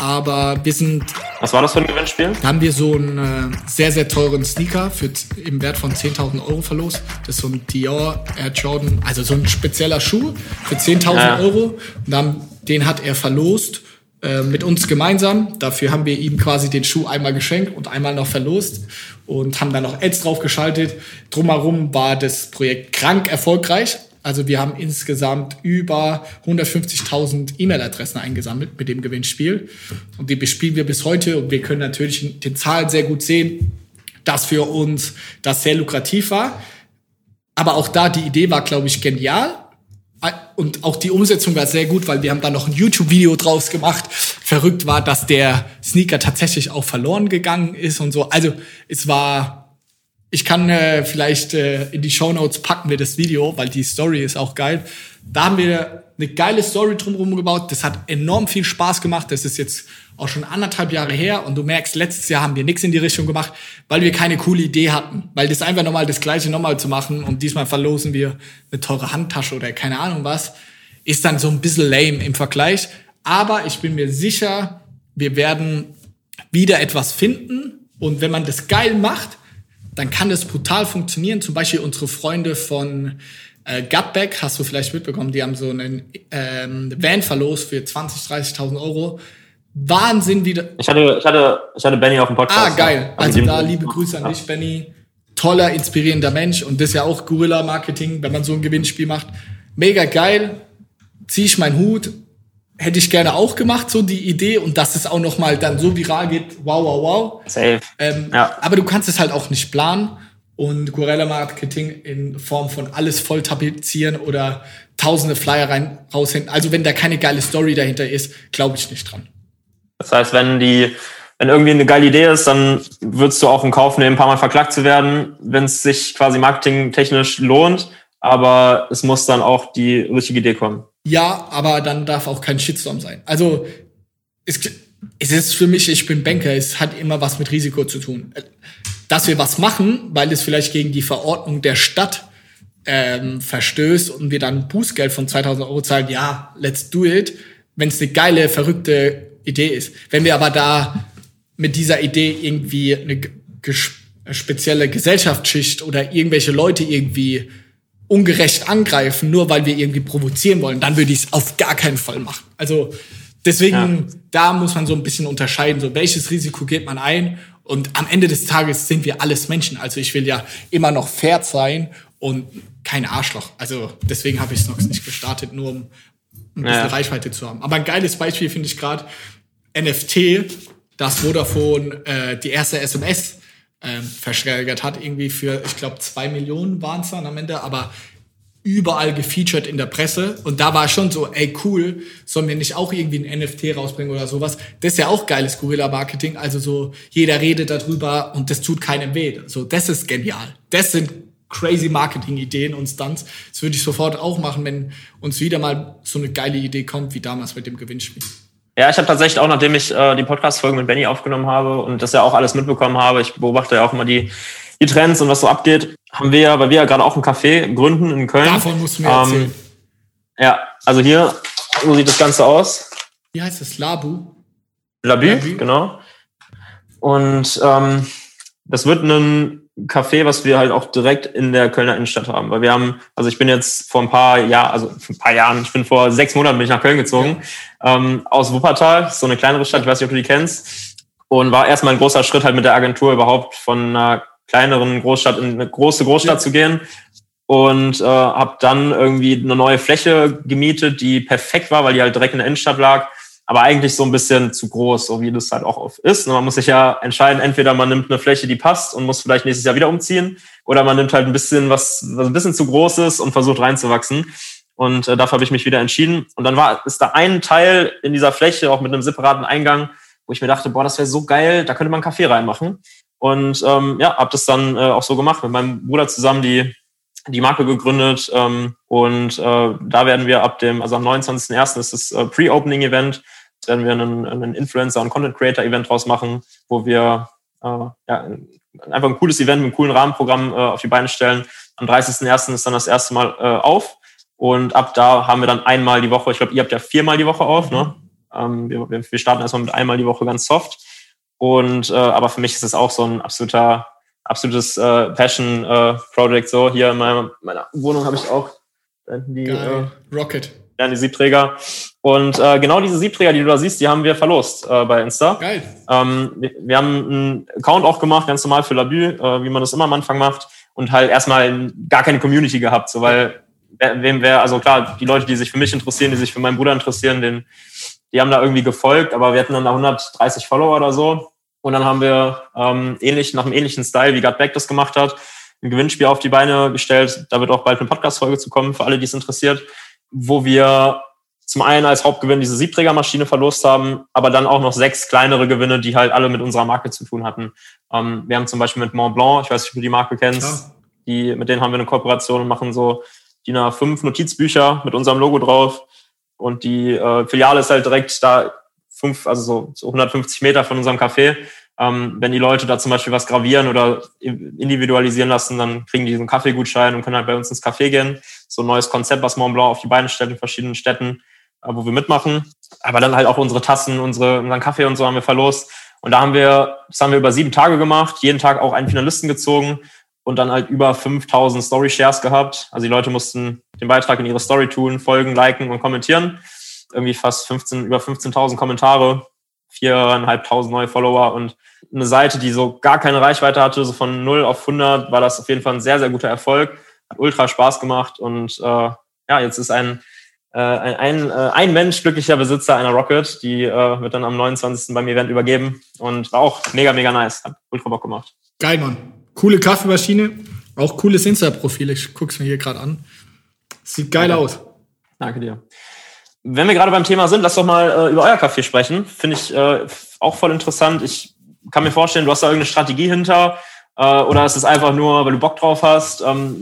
Aber wir sind. Was war das für ein Gewinnspiel? Da haben wir so einen äh, sehr, sehr teuren Sneaker für, im Wert von 10.000 Euro verlost. Das ist so ein Dior Air Jordan, also so ein spezieller Schuh für 10.000 ja. Euro. Und dann, den hat er verlost. Äh, mit uns gemeinsam. Dafür haben wir ihm quasi den Schuh einmal geschenkt und einmal noch verlost und haben dann noch Ads draufgeschaltet. Drumherum war das Projekt krank erfolgreich. Also wir haben insgesamt über 150.000 E-Mail-Adressen eingesammelt mit dem Gewinnspiel. Und die bespielen wir bis heute. Und wir können natürlich in den Zahlen sehr gut sehen, dass für uns das sehr lukrativ war. Aber auch da, die Idee war, glaube ich, genial und auch die Umsetzung war sehr gut, weil wir haben da noch ein YouTube-Video draus gemacht. Verrückt war, dass der Sneaker tatsächlich auch verloren gegangen ist und so. Also es war, ich kann äh, vielleicht äh, in die Show Notes packen wir das Video, weil die Story ist auch geil. Da haben wir eine geile Story drumherum gebaut. Das hat enorm viel Spaß gemacht. Das ist jetzt auch schon anderthalb Jahre her und du merkst, letztes Jahr haben wir nichts in die Richtung gemacht, weil wir keine coole Idee hatten. Weil das einfach nochmal das Gleiche nochmal zu machen und diesmal verlosen wir eine teure Handtasche oder keine Ahnung was, ist dann so ein bisschen lame im Vergleich. Aber ich bin mir sicher, wir werden wieder etwas finden und wenn man das geil macht, dann kann das brutal funktionieren. Zum Beispiel unsere Freunde von äh, Gutback, hast du vielleicht mitbekommen, die haben so einen ähm, Van verlost für 20.000, 30.000 Euro. Wahnsinn wieder. Ich hatte, ich hatte, ich hatte Benny auf dem Podcast. Ah, geil. Also da liebe Grüße an dich, Benny. Toller, inspirierender Mensch und das ist ja auch Guerilla-Marketing, wenn man so ein Gewinnspiel macht. Mega geil. Zieh ich meinen Hut. Hätte ich gerne auch gemacht, so die Idee und dass es auch noch mal dann so viral geht. Wow, wow, wow. Safe. Ähm, ja. Aber du kannst es halt auch nicht planen und Guerilla Marketing in Form von alles voll tapezieren oder tausende Flyer rein raushängen. Also wenn da keine geile Story dahinter ist, glaube ich nicht dran. Das heißt, wenn die, wenn irgendwie eine geile Idee ist, dann würdest du auch in Kauf nehmen, ein paar Mal verklagt zu werden, wenn es sich quasi marketingtechnisch lohnt. Aber es muss dann auch die richtige Idee kommen. Ja, aber dann darf auch kein Shitstorm sein. Also es, es ist für mich, ich bin Banker, es hat immer was mit Risiko zu tun. Dass wir was machen, weil es vielleicht gegen die Verordnung der Stadt ähm, verstößt und wir dann Bußgeld von 2000 Euro zahlen, ja, let's do it. Wenn es eine geile, verrückte Idee ist. Wenn wir aber da mit dieser Idee irgendwie eine spezielle Gesellschaftsschicht oder irgendwelche Leute irgendwie ungerecht angreifen, nur weil wir irgendwie provozieren wollen, dann würde ich es auf gar keinen Fall machen. Also deswegen, ja. da muss man so ein bisschen unterscheiden, so welches Risiko geht man ein und am Ende des Tages sind wir alles Menschen. Also ich will ja immer noch fair sein und kein Arschloch. Also deswegen habe ich es noch nicht gestartet, nur um ein bisschen ja. Reichweite zu haben. Aber ein geiles Beispiel finde ich gerade, NFT, das Vodafone äh, die erste SMS ähm, verschärgert hat, irgendwie für, ich glaube, zwei Millionen waren es dann am Ende, aber überall gefeatured in der Presse. Und da war schon so, ey, cool, sollen wir nicht auch irgendwie ein NFT rausbringen oder sowas? Das ist ja auch geiles Gorilla-Marketing. Also so, jeder redet darüber und das tut keinem weh. So, das ist genial. Das sind crazy Marketing-Ideen und Stunts. Das würde ich sofort auch machen, wenn uns wieder mal so eine geile Idee kommt, wie damals mit dem Gewinnspiel. Ja, ich habe tatsächlich auch, nachdem ich äh, die Podcast-Folge mit Benny aufgenommen habe und das ja auch alles mitbekommen habe, ich beobachte ja auch immer die, die Trends und was so abgeht, haben wir ja, weil wir ja gerade auch ein Café gründen in Köln. Davon musst du mir erzählen. Ähm, ja, also hier, so sieht das Ganze aus. Wie heißt es? Labu? Labu, Labu. genau. Und ähm, das wird ein Café, was wir halt auch direkt in der Kölner Innenstadt haben. Weil wir haben, also ich bin jetzt vor ein paar Jahren, also vor ein paar Jahren, ich bin vor sechs Monaten bin ich nach Köln gezogen, ja. ähm, aus Wuppertal, so eine kleinere Stadt, ich weiß nicht, ob du die kennst. Und war erstmal ein großer Schritt halt mit der Agentur überhaupt von einer kleineren Großstadt in eine große Großstadt ja. zu gehen. Und äh, habe dann irgendwie eine neue Fläche gemietet, die perfekt war, weil die halt direkt in der Innenstadt lag. Aber eigentlich so ein bisschen zu groß, so wie das halt auch oft ist. Und man muss sich ja entscheiden, entweder man nimmt eine Fläche, die passt und muss vielleicht nächstes Jahr wieder umziehen, oder man nimmt halt ein bisschen was, was ein bisschen zu groß ist und versucht reinzuwachsen. Und äh, dafür habe ich mich wieder entschieden. Und dann war ist da ein Teil in dieser Fläche, auch mit einem separaten Eingang, wo ich mir dachte, boah, das wäre so geil, da könnte man einen Kaffee reinmachen. Und ähm, ja, habe das dann äh, auch so gemacht, mit meinem Bruder zusammen die die Marke gegründet ähm, und äh, da werden wir ab dem, also am 29.01. ist das äh, Pre-Opening-Event, werden wir einen, einen Influencer- und Content-Creator-Event draus machen, wo wir äh, ja, einfach ein cooles Event mit einem coolen Rahmenprogramm äh, auf die Beine stellen. Am 30.01. ist dann das erste Mal äh, auf und ab da haben wir dann einmal die Woche, ich glaube, ihr habt ja viermal die Woche auf, ne? Ähm, wir, wir starten erstmal mit einmal die Woche ganz soft. Und äh, aber für mich ist es auch so ein absoluter, absolutes äh, Passion-Project. Äh, so hier in meiner, meiner Wohnung habe ich auch die Geil. äh, Rocket. Ja, die Siebträger. Und äh, genau diese Siebträger, die du da siehst, die haben wir verlost äh, bei Insta. Geil. Ähm, wir, wir haben einen Account auch gemacht, ganz normal für Labü, äh, wie man das immer am Anfang macht. Und halt erstmal gar keine Community gehabt, so weil wem wäre, also klar, die Leute, die sich für mich interessieren, die sich für meinen Bruder interessieren, den, die haben da irgendwie gefolgt, aber wir hatten dann da 130 Follower oder so. Und dann haben wir ähm, ähnlich, nach einem ähnlichen Style, wie Gut Back das gemacht hat, ein Gewinnspiel auf die Beine gestellt. Da wird auch bald eine Podcast-Folge zu kommen, für alle, die es interessiert, wo wir zum einen als Hauptgewinn diese Siebträgermaschine verlost haben, aber dann auch noch sechs kleinere Gewinne, die halt alle mit unserer Marke zu tun hatten. Ähm, wir haben zum Beispiel mit Mont Blanc, ich weiß nicht, ob du die Marke kennst, die, mit denen haben wir eine Kooperation und machen so DIN A5 Notizbücher mit unserem Logo drauf. Und die äh, Filiale ist halt direkt da fünf, also so, so 150 Meter von unserem Café. Ähm, wenn die Leute da zum Beispiel was gravieren oder individualisieren lassen, dann kriegen die so einen Kaffeegutschein und können halt bei uns ins Café gehen. So ein neues Konzept, was Mont Blanc auf die Beine stellt in verschiedenen Städten, äh, wo wir mitmachen. Aber dann halt auch unsere Tassen, unsere, unseren Kaffee und so haben wir verlost. Und da haben wir, das haben wir über sieben Tage gemacht, jeden Tag auch einen Finalisten gezogen und dann halt über 5000 Story Shares gehabt. Also die Leute mussten den Beitrag in ihre Story tun, folgen, liken und kommentieren. Irgendwie fast 15, über 15.000 Kommentare, viereinhalbtausend neue Follower und eine Seite, die so gar keine Reichweite hatte, so von 0 auf 100, war das auf jeden Fall ein sehr, sehr guter Erfolg. Hat ultra Spaß gemacht und äh, ja, jetzt ist ein, äh, ein, ein, äh, ein Mensch glücklicher Besitzer einer Rocket, die äh, wird dann am 29. beim Event übergeben und war auch mega, mega nice. Hat ultra Bock gemacht. Geil, Mann. Coole Kaffeemaschine, auch cooles Insta-Profil. Ich guck's mir hier gerade an. Sieht geil Danke. aus. Danke dir. Wenn wir gerade beim Thema sind, lass doch mal äh, über euer Kaffee sprechen. Finde ich äh, auch voll interessant. Ich kann mir vorstellen, du hast da irgendeine Strategie hinter. Äh, oder ist es einfach nur, weil du Bock drauf hast? Ähm,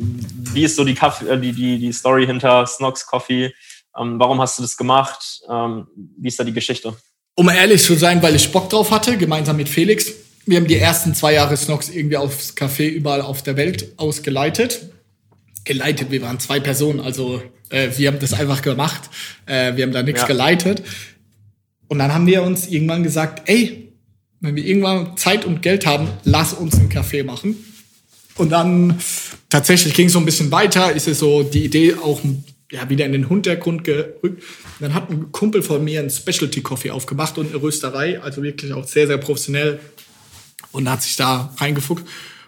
wie ist so die, Kaffee, äh, die, die, die Story hinter Snox Coffee? Ähm, warum hast du das gemacht? Ähm, wie ist da die Geschichte? Um ehrlich zu sein, weil ich Bock drauf hatte, gemeinsam mit Felix wir haben die ersten zwei Jahre Snox irgendwie aufs Café überall auf der Welt ausgeleitet. Geleitet, wir waren zwei Personen, also äh, wir haben das einfach gemacht. Äh, wir haben da nichts ja. geleitet. Und dann haben wir uns irgendwann gesagt, ey, wenn wir irgendwann Zeit und Geld haben, lass uns einen Kaffee machen. Und dann tatsächlich ging es so ein bisschen weiter, ist es so die Idee auch ja, wieder in den Hintergrund gerückt. Dann hat ein Kumpel von mir einen Specialty Coffee aufgemacht und eine Rösterei, also wirklich auch sehr, sehr professionell und hat sich da reingefuckt.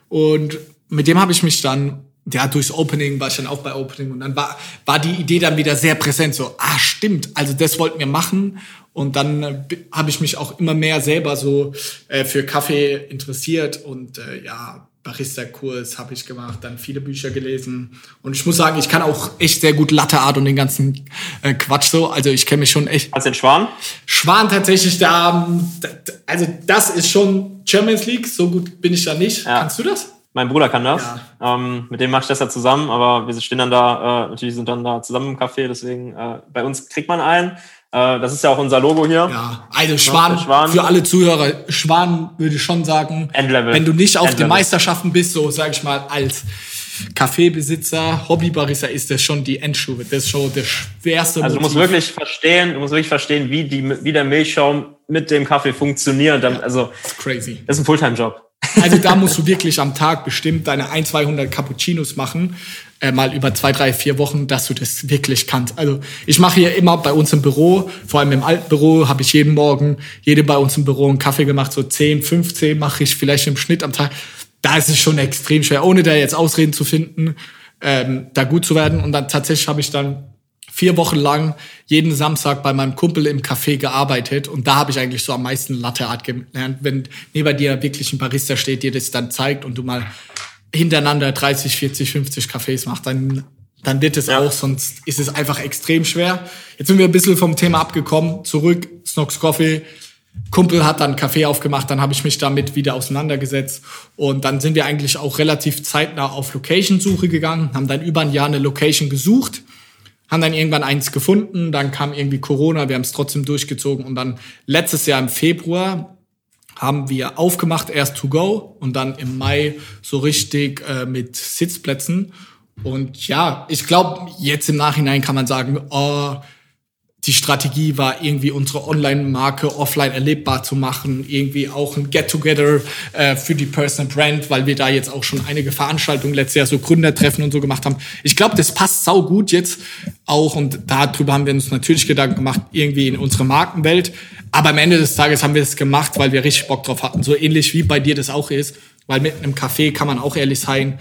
Und mit dem habe ich mich dann, ja, durchs Opening war ich dann auch bei Opening und dann war, war die Idee dann wieder sehr präsent, so, ah, stimmt, also das wollten wir machen. Und dann äh, habe ich mich auch immer mehr selber so äh, für Kaffee interessiert und äh, ja, Barista-Kurs habe ich gemacht, dann viele Bücher gelesen. Und ich muss sagen, ich kann auch echt sehr gut Latte Art und den ganzen äh, Quatsch so. Also ich kenne mich schon echt. Was den Schwan? Schwan tatsächlich da, also das ist schon Champions League. So gut bin ich da nicht. Ja. Kannst du das? Mein Bruder kann das. Ja. Ähm, mit dem mache ich das ja zusammen, aber wir stehen dann da, äh, natürlich sind dann da zusammen im Café, deswegen äh, bei uns kriegt man einen. Äh, das ist ja auch unser Logo hier. Ja, also Schwan, Schwan. für alle Zuhörer, Schwan würde ich schon sagen, Endlevel. wenn du nicht auf den Meisterschaften bist, so sage ich mal, als Kaffeebesitzer, Hobbybarista ist das schon die Endstufe. Das ist schon das schwerste. Also du musst wirklich verstehen, du musst wirklich verstehen, wie die, wie der Milchschaum mit dem Kaffee funktioniert. Ja, also das ist crazy. Das ist ein Fulltime-Job. Also da musst du wirklich am Tag bestimmt deine 1, 200 Cappuccinos machen, äh, mal über zwei, drei, vier Wochen, dass du das wirklich kannst. Also ich mache hier immer bei uns im Büro, vor allem im alten Büro, habe ich jeden Morgen, jedem bei uns im Büro einen Kaffee gemacht, so 10, 15 mache ich vielleicht im Schnitt am Tag. Da ist es schon extrem schwer, ohne da jetzt Ausreden zu finden, ähm, da gut zu werden. Und dann tatsächlich habe ich dann vier Wochen lang jeden Samstag bei meinem Kumpel im Café gearbeitet. Und da habe ich eigentlich so am meisten Latte Art gelernt, wenn neben dir wirklich ein Barista steht, dir das dann zeigt und du mal hintereinander 30, 40, 50 Cafés machst, dann dann wird es ja. auch, sonst ist es einfach extrem schwer. Jetzt sind wir ein bisschen vom Thema abgekommen, zurück, Snox Coffee, Kumpel hat dann Kaffee aufgemacht, dann habe ich mich damit wieder auseinandergesetzt. Und dann sind wir eigentlich auch relativ zeitnah auf Location-Suche gegangen, haben dann über ein Jahr eine Location gesucht, haben dann irgendwann eins gefunden, dann kam irgendwie Corona, wir haben es trotzdem durchgezogen und dann letztes Jahr im Februar haben wir aufgemacht, erst to go und dann im Mai so richtig äh, mit Sitzplätzen. Und ja, ich glaube, jetzt im Nachhinein kann man sagen, oh, die Strategie war irgendwie unsere Online-Marke offline erlebbar zu machen, irgendwie auch ein Get-Together äh, für die Personal Brand, weil wir da jetzt auch schon einige Veranstaltungen letztes Jahr so Gründertreffen und so gemacht haben. Ich glaube, das passt sau gut jetzt auch und darüber haben wir uns natürlich Gedanken gemacht, irgendwie in unsere Markenwelt. Aber am Ende des Tages haben wir es gemacht, weil wir richtig Bock drauf hatten, so ähnlich wie bei dir das auch ist. Weil mit einem Café kann man auch ehrlich sein,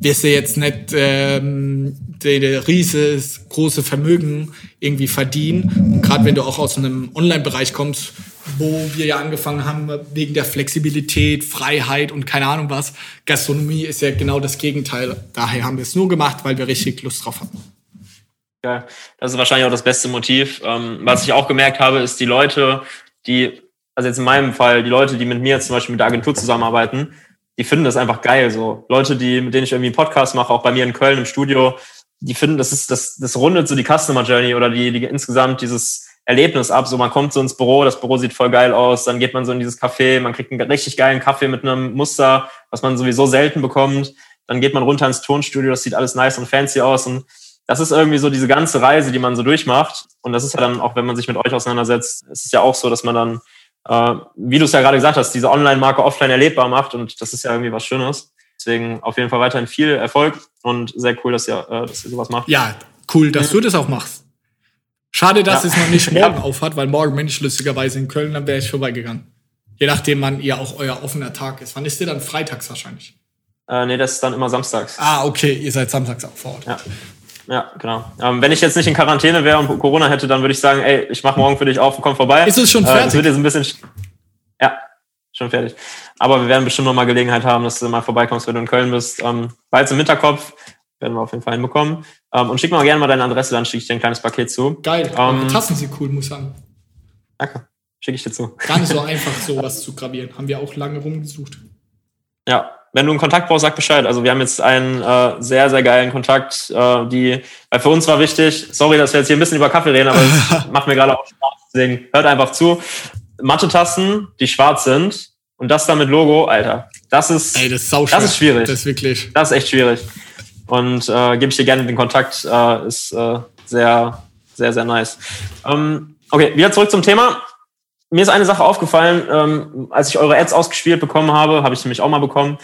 wirst du jetzt nicht ähm, rieses große Vermögen irgendwie verdienen. Und gerade wenn du auch aus einem Online-Bereich kommst, wo wir ja angefangen haben wegen der Flexibilität, Freiheit und keine Ahnung was. Gastronomie ist ja genau das Gegenteil. Daher haben wir es nur gemacht, weil wir richtig Lust drauf hatten. Ja, das ist wahrscheinlich auch das beste Motiv. Ähm, was ich auch gemerkt habe, ist die Leute, die, also jetzt in meinem Fall, die Leute, die mit mir zum Beispiel mit der Agentur zusammenarbeiten, die finden das einfach geil. So Leute, die, mit denen ich irgendwie einen Podcast mache, auch bei mir in Köln im Studio, die finden, das ist, das, das rundet so die Customer Journey oder die, die insgesamt dieses Erlebnis ab. So, man kommt so ins Büro, das Büro sieht voll geil aus, dann geht man so in dieses Café, man kriegt einen richtig geilen Kaffee mit einem Muster, was man sowieso selten bekommt. Dann geht man runter ins Tonstudio, das sieht alles nice und fancy aus. Und das ist irgendwie so diese ganze Reise, die man so durchmacht. Und das ist ja dann auch, wenn man sich mit euch auseinandersetzt, ist es ja auch so, dass man dann äh, wie du es ja gerade gesagt hast, diese Online-Marke offline erlebbar macht und das ist ja irgendwie was Schönes. Deswegen auf jeden Fall weiterhin viel Erfolg und sehr cool, dass ihr, äh, dass ihr sowas macht. Ja, cool, dass mhm. du das auch machst. Schade, dass ja. es noch nicht morgen ja. aufhat, weil morgen bin ich lustigerweise in Köln, dann wäre ich vorbeigegangen. Je nachdem, wann ihr auch euer offener Tag ist. Wann ist der dann? Freitags wahrscheinlich. Äh, nee, das ist dann immer samstags. Ah, okay, ihr seid samstags auch vor Ort. Ja. Ja, genau. Ähm, wenn ich jetzt nicht in Quarantäne wäre und Corona hätte, dann würde ich sagen, ey, ich mache morgen für dich auf und komm vorbei. Ist es schon fertig? Äh, das wird jetzt ein bisschen, ja, schon fertig. Aber wir werden bestimmt noch mal Gelegenheit haben, dass du mal vorbeikommst, wenn du in Köln bist. Ähm, bald im Hinterkopf werden wir auf jeden Fall hinbekommen. Ähm, und schick mal gerne mal deine Adresse, dann schicke ich dir ein kleines Paket zu. Geil. Ähm, Tassen sind cool, muss ich sagen. Danke. Schicke ich dir zu. Gar nicht so einfach, sowas zu gravieren. Haben wir auch lange rumgesucht. Ja, wenn du einen Kontakt brauchst, sag Bescheid. Also wir haben jetzt einen äh, sehr, sehr geilen Kontakt, äh, die, weil für uns war wichtig, sorry, dass wir jetzt hier ein bisschen über Kaffee reden, aber es macht mir gerade auch Spaß, deswegen hört einfach zu. Matte-Tasten, die schwarz sind und das dann mit Logo, Alter, das ist, Ey, das ist, das ist schwierig. Das ist wirklich. Das ist echt schwierig. Und äh, gebe ich dir gerne den Kontakt, äh, ist äh, sehr, sehr, sehr nice. Ähm, okay, wieder zurück zum Thema mir ist eine Sache aufgefallen, ähm, als ich eure Ads ausgespielt bekommen habe, habe ich nämlich auch mal bekommen.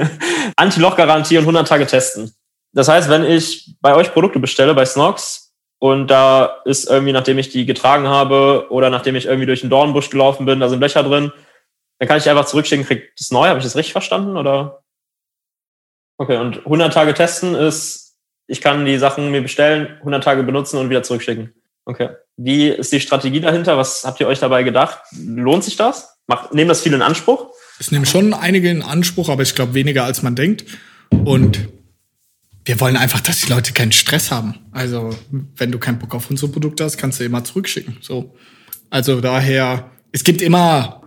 Anti-Loch-Garantie und 100 Tage testen. Das heißt, wenn ich bei euch Produkte bestelle, bei Snox, und da ist irgendwie, nachdem ich die getragen habe oder nachdem ich irgendwie durch einen Dornbusch gelaufen bin, da sind Löcher drin, dann kann ich einfach zurückschicken, krieg das neu. Habe ich das richtig verstanden? Oder? Okay, und 100 Tage testen ist, ich kann die Sachen mir bestellen, 100 Tage benutzen und wieder zurückschicken. Okay. Wie ist die Strategie dahinter? Was habt ihr euch dabei gedacht? Lohnt sich das? Macht, nehmen das viele in Anspruch? Es nehmen schon einige in Anspruch, aber ich glaube weniger als man denkt. Und wir wollen einfach, dass die Leute keinen Stress haben. Also, wenn du keinen Bock auf unsere Produkte hast, kannst du immer zurückschicken. So. Also daher, es gibt immer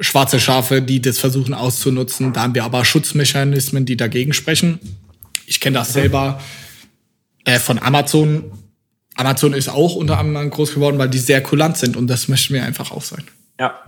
schwarze Schafe, die das versuchen auszunutzen. Da haben wir aber Schutzmechanismen, die dagegen sprechen. Ich kenne das selber äh, von Amazon Amazon ist auch unter anderem groß geworden, weil die sehr kulant sind und das möchten wir einfach auch sein. Ja.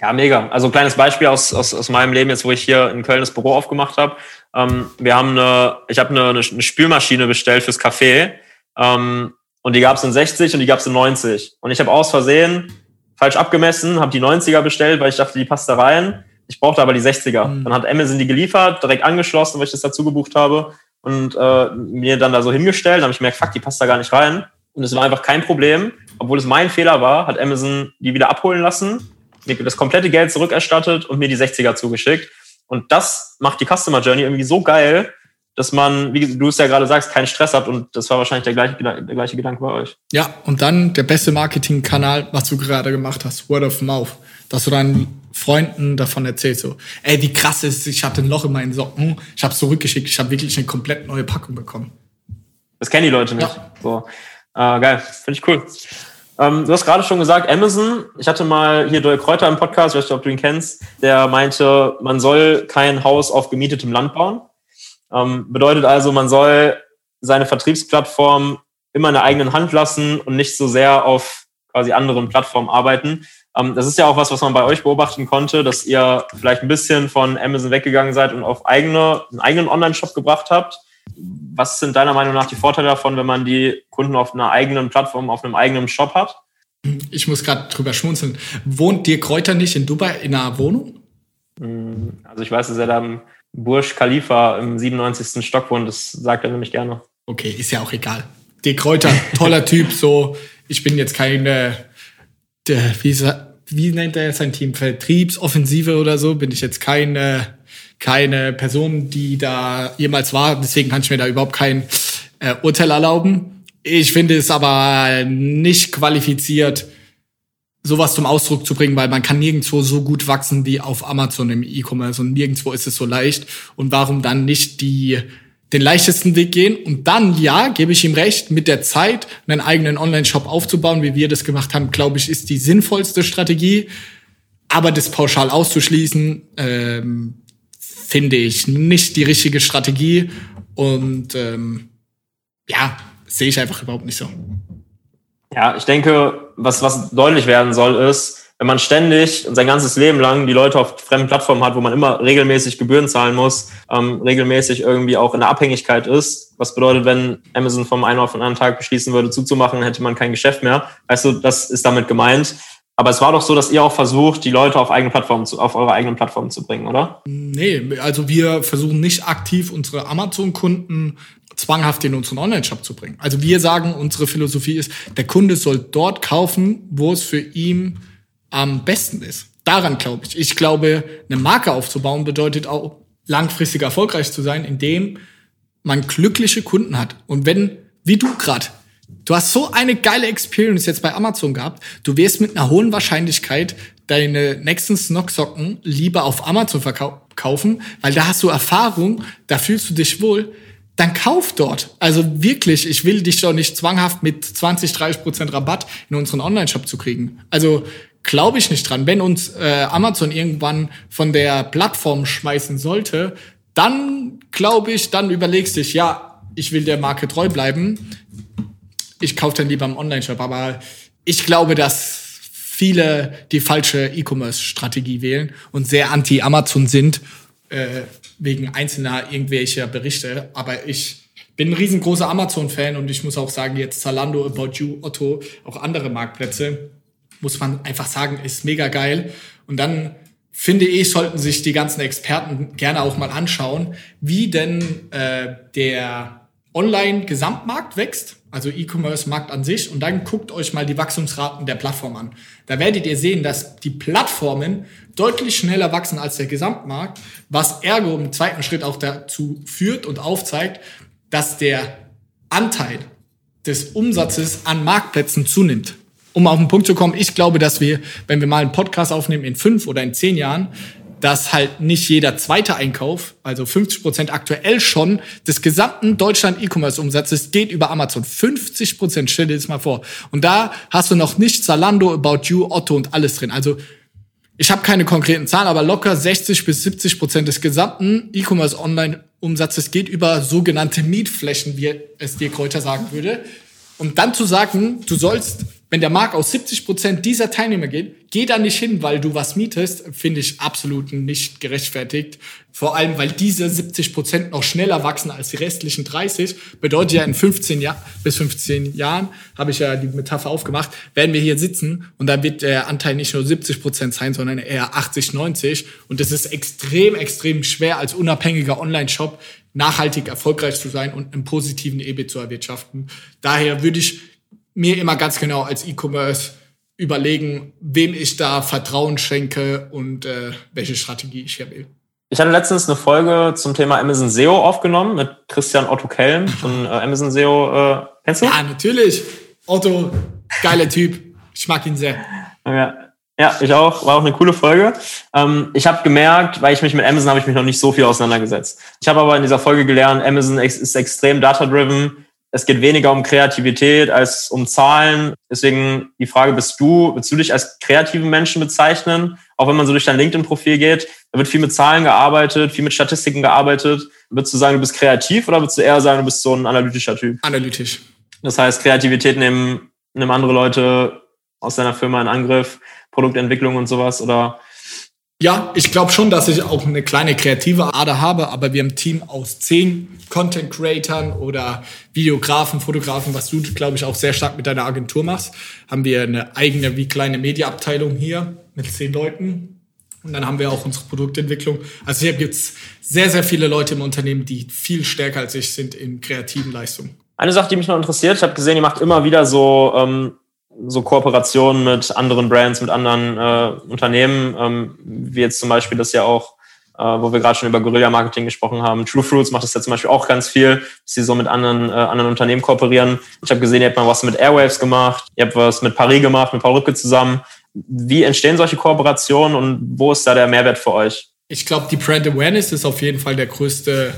Ja, mega. Also kleines Beispiel aus, aus, aus meinem Leben jetzt, wo ich hier in Köln das Büro aufgemacht habe. Ähm, wir haben eine, ich habe eine, eine Spülmaschine bestellt fürs Café ähm, und die gab es in 60 und die gab es in 90. Und ich habe aus Versehen falsch abgemessen, habe die 90er bestellt, weil ich dachte, die passt da rein. Ich brauchte aber die 60er. Mhm. Dann hat Amazon die geliefert, direkt angeschlossen, weil ich das dazu gebucht habe und äh, mir dann da so hingestellt. Dann habe ich gemerkt, fuck, die passt da gar nicht rein. Und es war einfach kein Problem. Obwohl es mein Fehler war, hat Amazon die wieder abholen lassen, mir das komplette Geld zurückerstattet und mir die 60er zugeschickt. Und das macht die Customer Journey irgendwie so geil, dass man, wie du es ja gerade sagst, keinen Stress hat und das war wahrscheinlich der gleiche, der gleiche Gedanke bei euch. Ja, und dann der beste Marketingkanal, was du gerade gemacht hast, Word of Mouth, dass du deinen Freunden davon erzählst, so, ey, wie krass ist, ich hatte ein Loch in meinen Socken, ich habe zurückgeschickt, ich habe wirklich eine komplett neue Packung bekommen. Das kennen die Leute nicht. Ja. So, äh, geil, finde ich cool. Ähm, du hast gerade schon gesagt, Amazon. Ich hatte mal hier Dirk Kräuter im Podcast, ich weiß nicht, ob du ihn kennst, der meinte, man soll kein Haus auf gemietetem Land bauen. Ähm, bedeutet also, man soll seine Vertriebsplattform immer in der eigenen Hand lassen und nicht so sehr auf quasi anderen Plattformen arbeiten. Ähm, das ist ja auch was, was man bei euch beobachten konnte, dass ihr vielleicht ein bisschen von Amazon weggegangen seid und auf eigene, einen eigenen Online-Shop gebracht habt. Was sind deiner Meinung nach die Vorteile davon, wenn man die Kunden auf einer eigenen Plattform, auf einem eigenen Shop hat? Ich muss gerade drüber schmunzeln. Wohnt dir Kräuter nicht in Dubai in einer Wohnung? Hm, also ich weiß, dass er da im Burj Khalifa im 97. Stock wohnt. Das sagt er nämlich gerne. Okay, ist ja auch egal. Die Kräuter, toller Typ, so. Ich bin jetzt keine, der, wie, wie nennt er sein Team? Vertriebsoffensive oder so. Bin ich jetzt keine, keine Person, die da jemals war. Deswegen kann ich mir da überhaupt kein äh, Urteil erlauben. Ich finde es aber nicht qualifiziert, sowas zum Ausdruck zu bringen, weil man kann nirgendwo so gut wachsen wie auf Amazon im E-Commerce und nirgendwo ist es so leicht. Und warum dann nicht die den leichtesten Weg gehen und dann, ja, gebe ich ihm recht, mit der Zeit einen eigenen Online-Shop aufzubauen, wie wir das gemacht haben, glaube ich, ist die sinnvollste Strategie. Aber das pauschal auszuschließen, ähm, finde ich nicht die richtige Strategie. Und ähm, ja, sehe ich einfach überhaupt nicht so. Ja, ich denke, was, was deutlich werden soll, ist, wenn man ständig und sein ganzes Leben lang die Leute auf fremden Plattformen hat, wo man immer regelmäßig Gebühren zahlen muss, ähm, regelmäßig irgendwie auch in der Abhängigkeit ist, was bedeutet, wenn Amazon vom einen auf den anderen Tag beschließen würde, zuzumachen, hätte man kein Geschäft mehr. Weißt du, das ist damit gemeint. Aber es war doch so, dass ihr auch versucht, die Leute auf eigene Plattformen zu, auf eure eigenen Plattformen zu bringen, oder? Nee, also wir versuchen nicht aktiv unsere Amazon-Kunden zwanghaft in unseren Online-Shop zu bringen. Also wir sagen, unsere Philosophie ist, der Kunde soll dort kaufen, wo es für ihn am besten ist. Daran glaube ich. Ich glaube, eine Marke aufzubauen bedeutet auch langfristig erfolgreich zu sein, indem man glückliche Kunden hat. Und wenn, wie du gerade, du hast so eine geile Experience jetzt bei Amazon gehabt, du wirst mit einer hohen Wahrscheinlichkeit deine nächsten Snocksocken lieber auf Amazon verkaufen, weil da hast du Erfahrung, da fühlst du dich wohl, dann kauf dort. Also wirklich, ich will dich doch nicht zwanghaft mit 20, 30 Prozent Rabatt in unseren Online-Shop zu kriegen. Also glaube ich nicht dran. Wenn uns äh, Amazon irgendwann von der Plattform schmeißen sollte, dann glaube ich, dann überlegst du dich, ja, ich will der Marke treu bleiben. Ich kaufe dann lieber im Online-Shop. Aber ich glaube, dass viele die falsche E-Commerce-Strategie wählen und sehr anti-Amazon sind, äh, wegen einzelner irgendwelcher Berichte. Aber ich bin ein riesengroßer Amazon-Fan und ich muss auch sagen, jetzt Zalando, About You, Otto, auch andere Marktplätze muss man einfach sagen, ist mega geil. Und dann finde ich, sollten sich die ganzen Experten gerne auch mal anschauen, wie denn äh, der Online-Gesamtmarkt wächst, also E-Commerce-Markt an sich. Und dann guckt euch mal die Wachstumsraten der Plattform an. Da werdet ihr sehen, dass die Plattformen deutlich schneller wachsen als der Gesamtmarkt, was ergo im zweiten Schritt auch dazu führt und aufzeigt, dass der Anteil des Umsatzes an Marktplätzen zunimmt um auf den Punkt zu kommen, ich glaube, dass wir, wenn wir mal einen Podcast aufnehmen in fünf oder in zehn Jahren, dass halt nicht jeder zweite Einkauf, also 50 Prozent aktuell schon, des gesamten Deutschland E-Commerce-Umsatzes geht über Amazon. 50 Prozent, stell dir das mal vor. Und da hast du noch nicht Zalando, About You, Otto und alles drin. Also ich habe keine konkreten Zahlen, aber locker 60 bis 70 Prozent des gesamten E-Commerce Online-Umsatzes geht über sogenannte Mietflächen, wie es dir Kräuter sagen würde. Und dann zu sagen, du sollst wenn der Markt aus 70 Prozent dieser Teilnehmer geht, geh da nicht hin, weil du was mietest, finde ich absolut nicht gerechtfertigt. Vor allem, weil diese 70 Prozent noch schneller wachsen als die restlichen 30. Bedeutet ja in 15 Jahren, bis 15 Jahren, habe ich ja die Metapher aufgemacht, werden wir hier sitzen und dann wird der Anteil nicht nur 70 Prozent sein, sondern eher 80, 90. Und es ist extrem, extrem schwer als unabhängiger Online-Shop nachhaltig erfolgreich zu sein und einen positiven EBIT zu erwirtschaften. Daher würde ich mir immer ganz genau als E-Commerce überlegen, wem ich da Vertrauen schenke und äh, welche Strategie ich hier will. Ich hatte letztens eine Folge zum Thema Amazon SEO aufgenommen mit Christian Otto Kelm von äh, Amazon SEO. Äh, kennst du? Ja, natürlich. Otto, geiler Typ. Ich mag ihn sehr. Ja. Ja, ich auch. War auch eine coole Folge. Ähm, ich habe gemerkt, weil ich mich mit Amazon habe ich mich noch nicht so viel auseinandergesetzt. Ich habe aber in dieser Folge gelernt, Amazon ist extrem data-driven. Es geht weniger um Kreativität als um Zahlen. Deswegen die Frage, bist du, willst du dich als kreativen Menschen bezeichnen? Auch wenn man so durch dein LinkedIn-Profil geht, da wird viel mit Zahlen gearbeitet, viel mit Statistiken gearbeitet. Würdest du sagen, du bist kreativ oder würdest du eher sagen, du bist so ein analytischer Typ? Analytisch. Das heißt, Kreativität nehmen, nehmen andere Leute aus deiner Firma in Angriff, Produktentwicklung und sowas oder ja, ich glaube schon, dass ich auch eine kleine kreative Ader habe, aber wir haben ein Team aus zehn Content Creatern oder Videografen, Fotografen, was du, glaube ich, auch sehr stark mit deiner Agentur machst, haben wir eine eigene wie kleine Mediaabteilung hier mit zehn Leuten. Und dann haben wir auch unsere Produktentwicklung. Also hier gibt's sehr, sehr viele Leute im Unternehmen, die viel stärker als ich sind in kreativen Leistungen. Eine Sache, die mich noch interessiert, ich habe gesehen, ihr macht immer wieder so ähm, so Kooperationen mit anderen Brands, mit anderen äh, Unternehmen, ähm, wie jetzt zum Beispiel das ja auch, äh, wo wir gerade schon über Guerilla-Marketing gesprochen haben. True Fruits macht das ja zum Beispiel auch ganz viel, dass sie so mit anderen, äh, anderen Unternehmen kooperieren. Ich habe gesehen, ihr habt mal was mit Airwaves gemacht, ihr habt was mit Paris gemacht, mit Paul Rücke zusammen. Wie entstehen solche Kooperationen und wo ist da der Mehrwert für euch? Ich glaube, die Brand Awareness ist auf jeden Fall der größte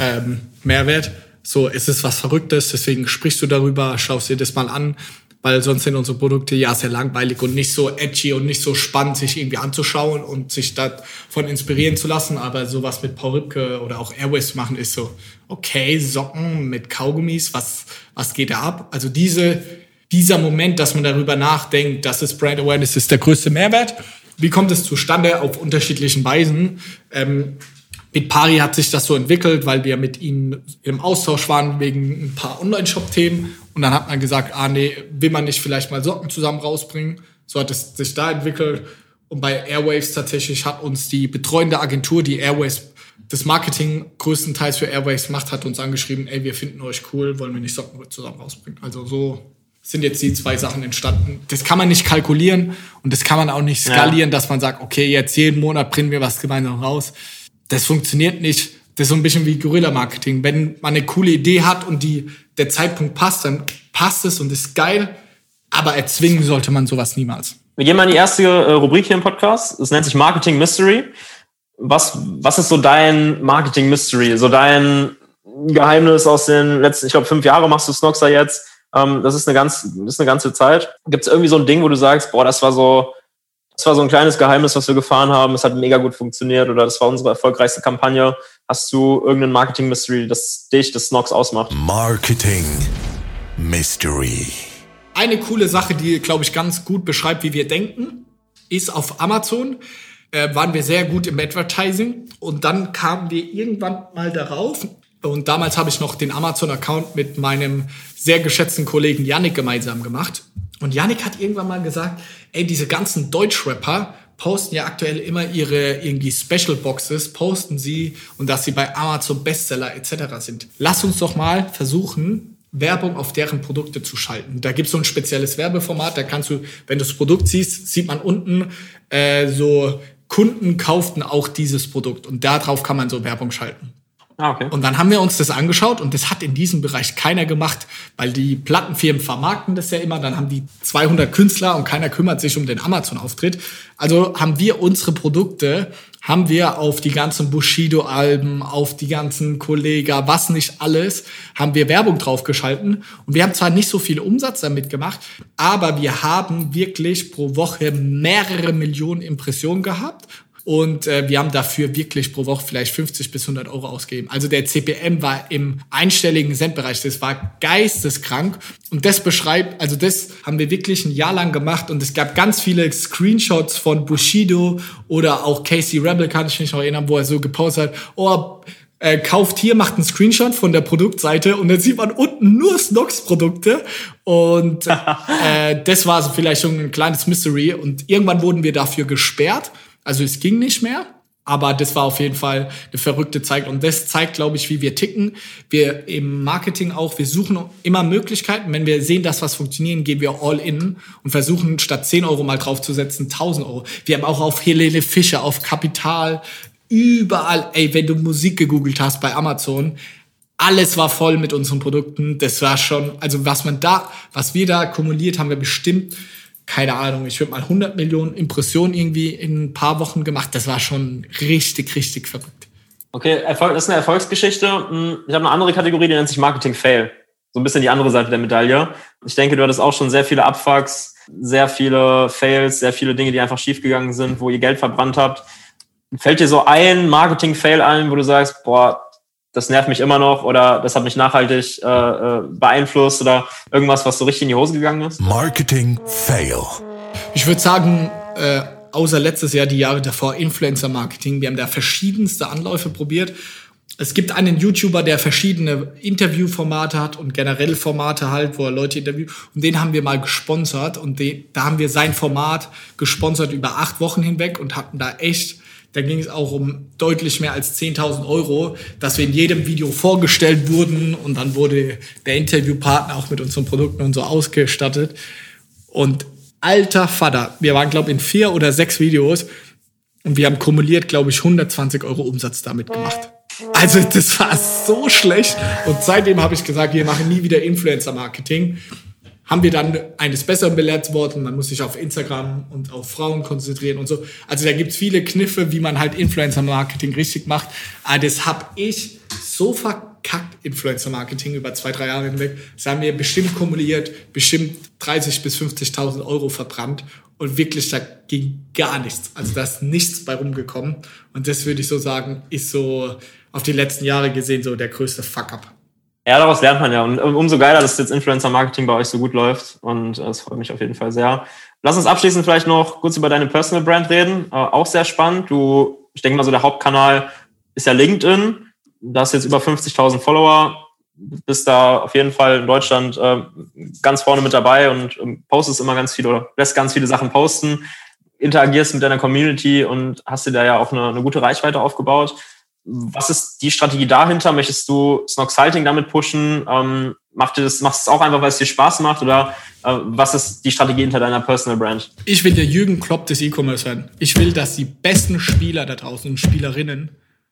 ähm, Mehrwert. So, es ist was Verrücktes, deswegen sprichst du darüber, schaust dir das mal an weil sonst sind unsere Produkte ja sehr langweilig und nicht so edgy und nicht so spannend, sich irgendwie anzuschauen und sich davon inspirieren zu lassen. Aber sowas mit Paul Ripke oder auch Airways machen ist so, okay, Socken mit Kaugummis, was, was geht da ab? Also diese, dieser Moment, dass man darüber nachdenkt, dass es Brand Awareness ist der größte Mehrwert. Wie kommt es zustande? Auf unterschiedlichen Weisen. Ähm, mit Pari hat sich das so entwickelt, weil wir mit ihnen im Austausch waren wegen ein paar Online-Shop-Themen. Und dann hat man gesagt, ah nee, will man nicht vielleicht mal Socken zusammen rausbringen? So hat es sich da entwickelt. Und bei Airwaves tatsächlich hat uns die betreuende Agentur, die Airwaves das Marketing größtenteils für Airwaves macht, hat uns angeschrieben, ey, wir finden euch cool, wollen wir nicht Socken zusammen rausbringen. Also so sind jetzt die zwei Sachen entstanden. Das kann man nicht kalkulieren und das kann man auch nicht skalieren, ja. dass man sagt, okay, jetzt jeden Monat bringen wir was gemeinsam raus das funktioniert nicht. Das ist so ein bisschen wie Guerilla-Marketing. Wenn man eine coole Idee hat und die, der Zeitpunkt passt, dann passt es und ist geil. Aber erzwingen sollte man sowas niemals. Wir gehen mal in die erste äh, Rubrik hier im Podcast. Es nennt sich Marketing Mystery. Was, was ist so dein Marketing Mystery? So dein Geheimnis aus den letzten, ich glaube, fünf Jahre machst du Snoxer jetzt. Ähm, das ist eine ganz, ist eine ganze Zeit. Gibt es irgendwie so ein Ding, wo du sagst, boah, das war so, das war so ein kleines Geheimnis, was wir gefahren haben. Es hat mega gut funktioniert oder das war unsere erfolgreichste Kampagne. Hast du irgendeinen Marketing Mystery, das dich, das Snox ausmacht? Marketing Mystery. Eine coole Sache, die, glaube ich, ganz gut beschreibt, wie wir denken, ist auf Amazon äh, waren wir sehr gut im Advertising und dann kamen wir irgendwann mal darauf. Und damals habe ich noch den Amazon-Account mit meinem sehr geschätzten Kollegen Yannick gemeinsam gemacht. Und Yannick hat irgendwann mal gesagt, ey, diese ganzen Deutschrapper posten ja aktuell immer ihre irgendwie Special Boxes, posten sie und dass sie bei Amazon Bestseller etc. sind. Lass uns doch mal versuchen, Werbung auf deren Produkte zu schalten. Da gibt's so ein spezielles Werbeformat, da kannst du, wenn du das Produkt siehst, sieht man unten äh, so Kunden kauften auch dieses Produkt und darauf kann man so Werbung schalten. Ah, okay. Und dann haben wir uns das angeschaut und das hat in diesem Bereich keiner gemacht, weil die Plattenfirmen vermarkten das ja immer, dann haben die 200 Künstler und keiner kümmert sich um den Amazon-Auftritt. Also haben wir unsere Produkte, haben wir auf die ganzen Bushido-Alben, auf die ganzen Kollega, was nicht alles, haben wir Werbung draufgeschalten. Und wir haben zwar nicht so viel Umsatz damit gemacht, aber wir haben wirklich pro Woche mehrere Millionen Impressionen gehabt und äh, wir haben dafür wirklich pro Woche vielleicht 50 bis 100 Euro ausgegeben. Also der CPM war im einstelligen Centbereich. Das war geisteskrank. Und das beschreibt, also das haben wir wirklich ein Jahr lang gemacht. Und es gab ganz viele Screenshots von Bushido oder auch Casey Rebel, kann ich mich noch erinnern, wo er so gepostet hat, oh, äh, kauft hier, macht einen Screenshot von der Produktseite und dann sieht man unten nur Snox-Produkte. Und äh, das war so vielleicht schon ein kleines Mystery. Und irgendwann wurden wir dafür gesperrt. Also es ging nicht mehr. Aber das war auf jeden Fall eine verrückte Zeit. Und das zeigt, glaube ich, wie wir ticken. Wir im Marketing auch, wir suchen immer Möglichkeiten. Wenn wir sehen, dass was funktionieren, gehen wir all in und versuchen statt 10 Euro mal draufzusetzen, 1000 Euro. Wir haben auch auf Helene Fischer, auf Kapital überall, ey, wenn du Musik gegoogelt hast bei Amazon, alles war voll mit unseren Produkten. Das war schon, also was man da, was wir da kumuliert haben, wir bestimmt, keine Ahnung, ich würde mal 100 Millionen Impressionen irgendwie in ein paar Wochen gemacht. Das war schon richtig, richtig verrückt. Okay, Erfolg, das ist eine Erfolgsgeschichte. Hm, ich habe eine andere Kategorie, die nennt sich Marketing Fail. So ein bisschen die andere Seite der Medaille. Ich denke, du hattest auch schon sehr viele Abfucks, sehr viele Fails, sehr viele Dinge, die einfach schiefgegangen sind, wo ihr Geld verbrannt habt. Fällt dir so ein Marketing-Fail ein, wo du sagst, boah, das nervt mich immer noch oder das hat mich nachhaltig äh, äh, beeinflusst oder irgendwas, was so richtig in die Hose gegangen ist? Marketing Fail. Ich würde sagen, äh, außer letztes Jahr, die Jahre davor, Influencer-Marketing. Wir haben da verschiedenste Anläufe probiert. Es gibt einen YouTuber, der verschiedene Interviewformate hat und generell Formate halt, wo er Leute interviewt. Und den haben wir mal gesponsert und den, da haben wir sein Format gesponsert über acht Wochen hinweg und hatten da echt da ging es auch um deutlich mehr als 10.000 Euro, dass wir in jedem Video vorgestellt wurden und dann wurde der Interviewpartner auch mit unseren Produkten und so ausgestattet. Und alter Vater, wir waren, glaube ich, in vier oder sechs Videos und wir haben kumuliert, glaube ich, 120 Euro Umsatz damit gemacht. Also das war so schlecht. Und seitdem habe ich gesagt, wir machen nie wieder Influencer-Marketing haben wir dann eines Besseren belehrt worden. Man muss sich auf Instagram und auf Frauen konzentrieren und so. Also da gibt's viele Kniffe, wie man halt Influencer-Marketing richtig macht. Aber das habe ich so verkackt, Influencer-Marketing über zwei, drei Jahre hinweg. Das haben wir bestimmt kumuliert, bestimmt 30 bis 50.000 Euro verbrannt. Und wirklich, da ging gar nichts. Also da ist nichts bei rumgekommen. Und das würde ich so sagen, ist so auf die letzten Jahre gesehen so der größte Fuck-up. Ja, daraus lernt man ja. Und umso geiler, dass jetzt Influencer-Marketing bei euch so gut läuft. Und das freut mich auf jeden Fall sehr. Lass uns abschließend vielleicht noch kurz über deine Personal Brand reden. Äh, auch sehr spannend. Du, ich denke mal so, der Hauptkanal ist ja LinkedIn. Da hast jetzt über 50.000 Follower. Bist da auf jeden Fall in Deutschland äh, ganz vorne mit dabei und ähm, postest immer ganz viel oder lässt ganz viele Sachen posten, interagierst mit deiner Community und hast dir da ja auch eine, eine gute Reichweite aufgebaut. Was ist die Strategie dahinter? Möchtest du Snoxalting damit pushen? Ähm, macht das, machst du es auch einfach, weil es dir Spaß macht? Oder äh, was ist die Strategie hinter deiner Personal Brand? Ich will der Jürgen Klopp des E-Commerce werden. Ich will, dass die besten Spieler da draußen und Spielerinnen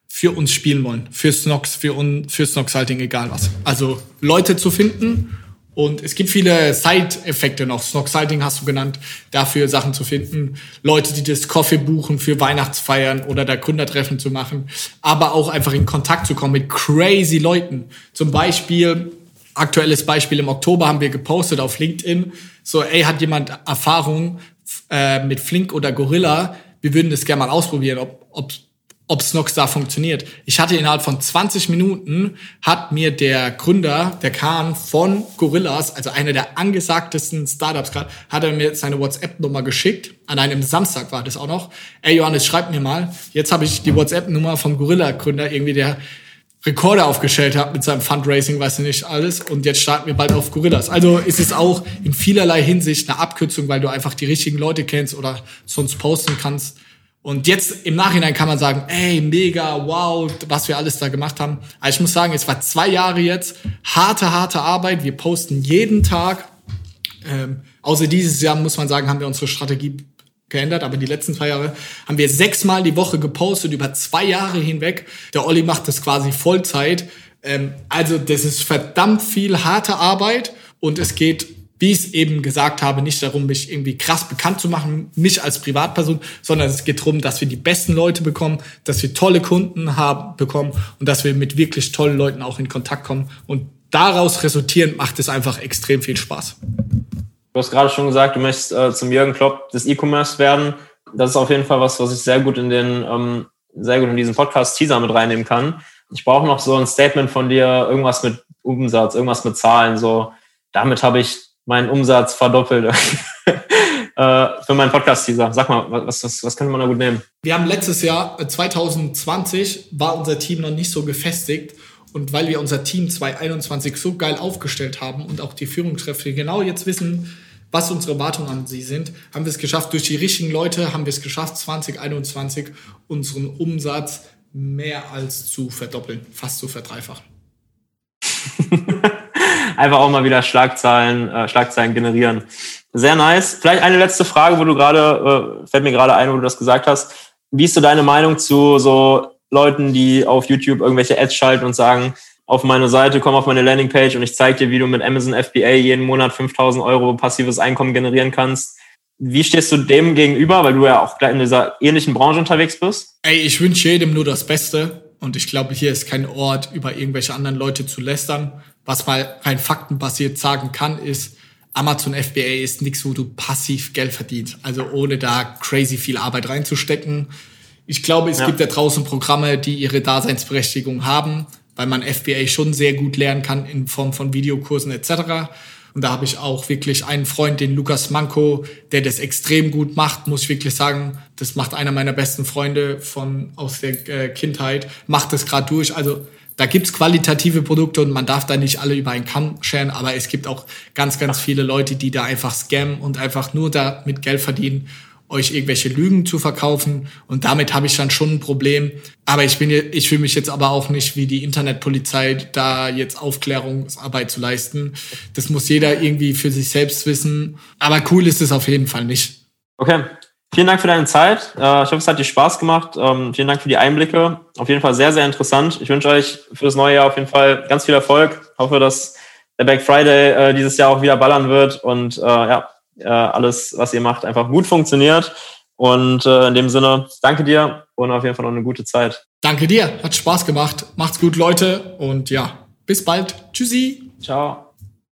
für uns spielen wollen. Für Snox, für, un, für Snoxalting, egal was. Also Leute zu finden und es gibt viele Side-Effekte noch. Snoxalting hast du genannt, dafür Sachen zu finden. Leute, die das Coffee buchen für Weihnachtsfeiern oder da Gründertreffen zu machen. Aber auch einfach in Kontakt zu kommen mit crazy Leuten. Zum Beispiel, aktuelles Beispiel im Oktober haben wir gepostet auf LinkedIn. So, ey, hat jemand Erfahrung äh, mit Flink oder Gorilla? Wir würden das gerne mal ausprobieren, ob, ob ob da funktioniert. Ich hatte innerhalb von 20 Minuten, hat mir der Gründer, der Kahn von Gorillas, also einer der angesagtesten Startups gerade, hat er mir seine WhatsApp-Nummer geschickt. An einem Samstag war das auch noch. Ey Johannes, schreib mir mal. Jetzt habe ich die WhatsApp-Nummer vom Gorilla-Gründer, irgendwie der Rekorde aufgestellt hat mit seinem Fundraising, weiß ich nicht alles. Und jetzt starten wir bald auf Gorillas. Also ist es auch in vielerlei Hinsicht eine Abkürzung, weil du einfach die richtigen Leute kennst oder sonst posten kannst und jetzt im Nachhinein kann man sagen, ey, mega, wow, was wir alles da gemacht haben. Aber ich muss sagen, es war zwei Jahre jetzt, harte, harte Arbeit. Wir posten jeden Tag. Ähm, außer dieses Jahr, muss man sagen, haben wir unsere Strategie geändert, aber die letzten zwei Jahre haben wir sechsmal die Woche gepostet, über zwei Jahre hinweg. Der Olli macht das quasi Vollzeit. Ähm, also das ist verdammt viel harte Arbeit und es geht wie ich es eben gesagt habe, nicht darum, mich irgendwie krass bekannt zu machen, mich als Privatperson, sondern es geht darum, dass wir die besten Leute bekommen, dass wir tolle Kunden haben, bekommen und dass wir mit wirklich tollen Leuten auch in Kontakt kommen. Und daraus resultierend macht es einfach extrem viel Spaß. Du hast gerade schon gesagt, du möchtest äh, zum Jürgen Klopp des E-Commerce werden. Das ist auf jeden Fall was, was ich sehr gut in den, ähm, sehr gut in diesen Podcast Teaser mit reinnehmen kann. Ich brauche noch so ein Statement von dir, irgendwas mit Umsatz, irgendwas mit Zahlen, so. Damit habe ich meinen Umsatz verdoppelt äh, für meinen Podcast-Teaser. Sag mal, was, was, was könnte man da gut nehmen? Wir haben letztes Jahr, 2020, äh, war unser Team noch nicht so gefestigt. Und weil wir unser Team 2021 so geil aufgestellt haben und auch die Führungskräfte genau jetzt wissen, was unsere Erwartungen an sie sind, haben wir es geschafft, durch die richtigen Leute haben wir es geschafft, 2021 unseren Umsatz mehr als zu verdoppeln, fast zu verdreifachen. einfach auch mal wieder Schlagzeilen, äh, Schlagzeilen generieren. Sehr nice. Vielleicht eine letzte Frage, wo du gerade, äh, fällt mir gerade ein, wo du das gesagt hast. Wie ist so deine Meinung zu so Leuten, die auf YouTube irgendwelche Ads schalten und sagen, auf meine Seite, komm auf meine Landingpage und ich zeige dir, wie du mit Amazon FBA jeden Monat 5000 Euro passives Einkommen generieren kannst. Wie stehst du dem gegenüber, weil du ja auch in dieser ähnlichen Branche unterwegs bist? Ey, ich wünsche jedem nur das Beste und ich glaube, hier ist kein Ort, über irgendwelche anderen Leute zu lästern. Was mal rein faktenbasiert sagen kann, ist, Amazon FBA ist nichts, wo du passiv Geld verdienst. Also ohne da crazy viel Arbeit reinzustecken. Ich glaube, es ja. gibt da draußen Programme, die ihre Daseinsberechtigung haben, weil man FBA schon sehr gut lernen kann in Form von Videokursen etc. Und da habe ich auch wirklich einen Freund, den Lukas Manko, der das extrem gut macht, muss ich wirklich sagen. Das macht einer meiner besten Freunde von aus der äh, Kindheit, macht das gerade durch. Also da gibt's qualitative Produkte und man darf da nicht alle über einen Kamm scheren, aber es gibt auch ganz, ganz viele Leute, die da einfach scammen und einfach nur damit Geld verdienen euch irgendwelche Lügen zu verkaufen. Und damit habe ich dann schon ein Problem. Aber ich bin, ich fühle mich jetzt aber auch nicht wie die Internetpolizei, da jetzt Aufklärungsarbeit zu leisten. Das muss jeder irgendwie für sich selbst wissen. Aber cool ist es auf jeden Fall nicht. Okay. Vielen Dank für deine Zeit. Äh, ich hoffe, es hat dir Spaß gemacht. Ähm, vielen Dank für die Einblicke. Auf jeden Fall sehr, sehr interessant. Ich wünsche euch für das neue Jahr auf jeden Fall ganz viel Erfolg. Ich hoffe, dass der Black Friday äh, dieses Jahr auch wieder ballern wird und äh, ja, alles, was ihr macht, einfach gut funktioniert. Und in dem Sinne, danke dir und auf jeden Fall noch eine gute Zeit. Danke dir, hat Spaß gemacht. Macht's gut, Leute. Und ja, bis bald. Tschüssi. Ciao.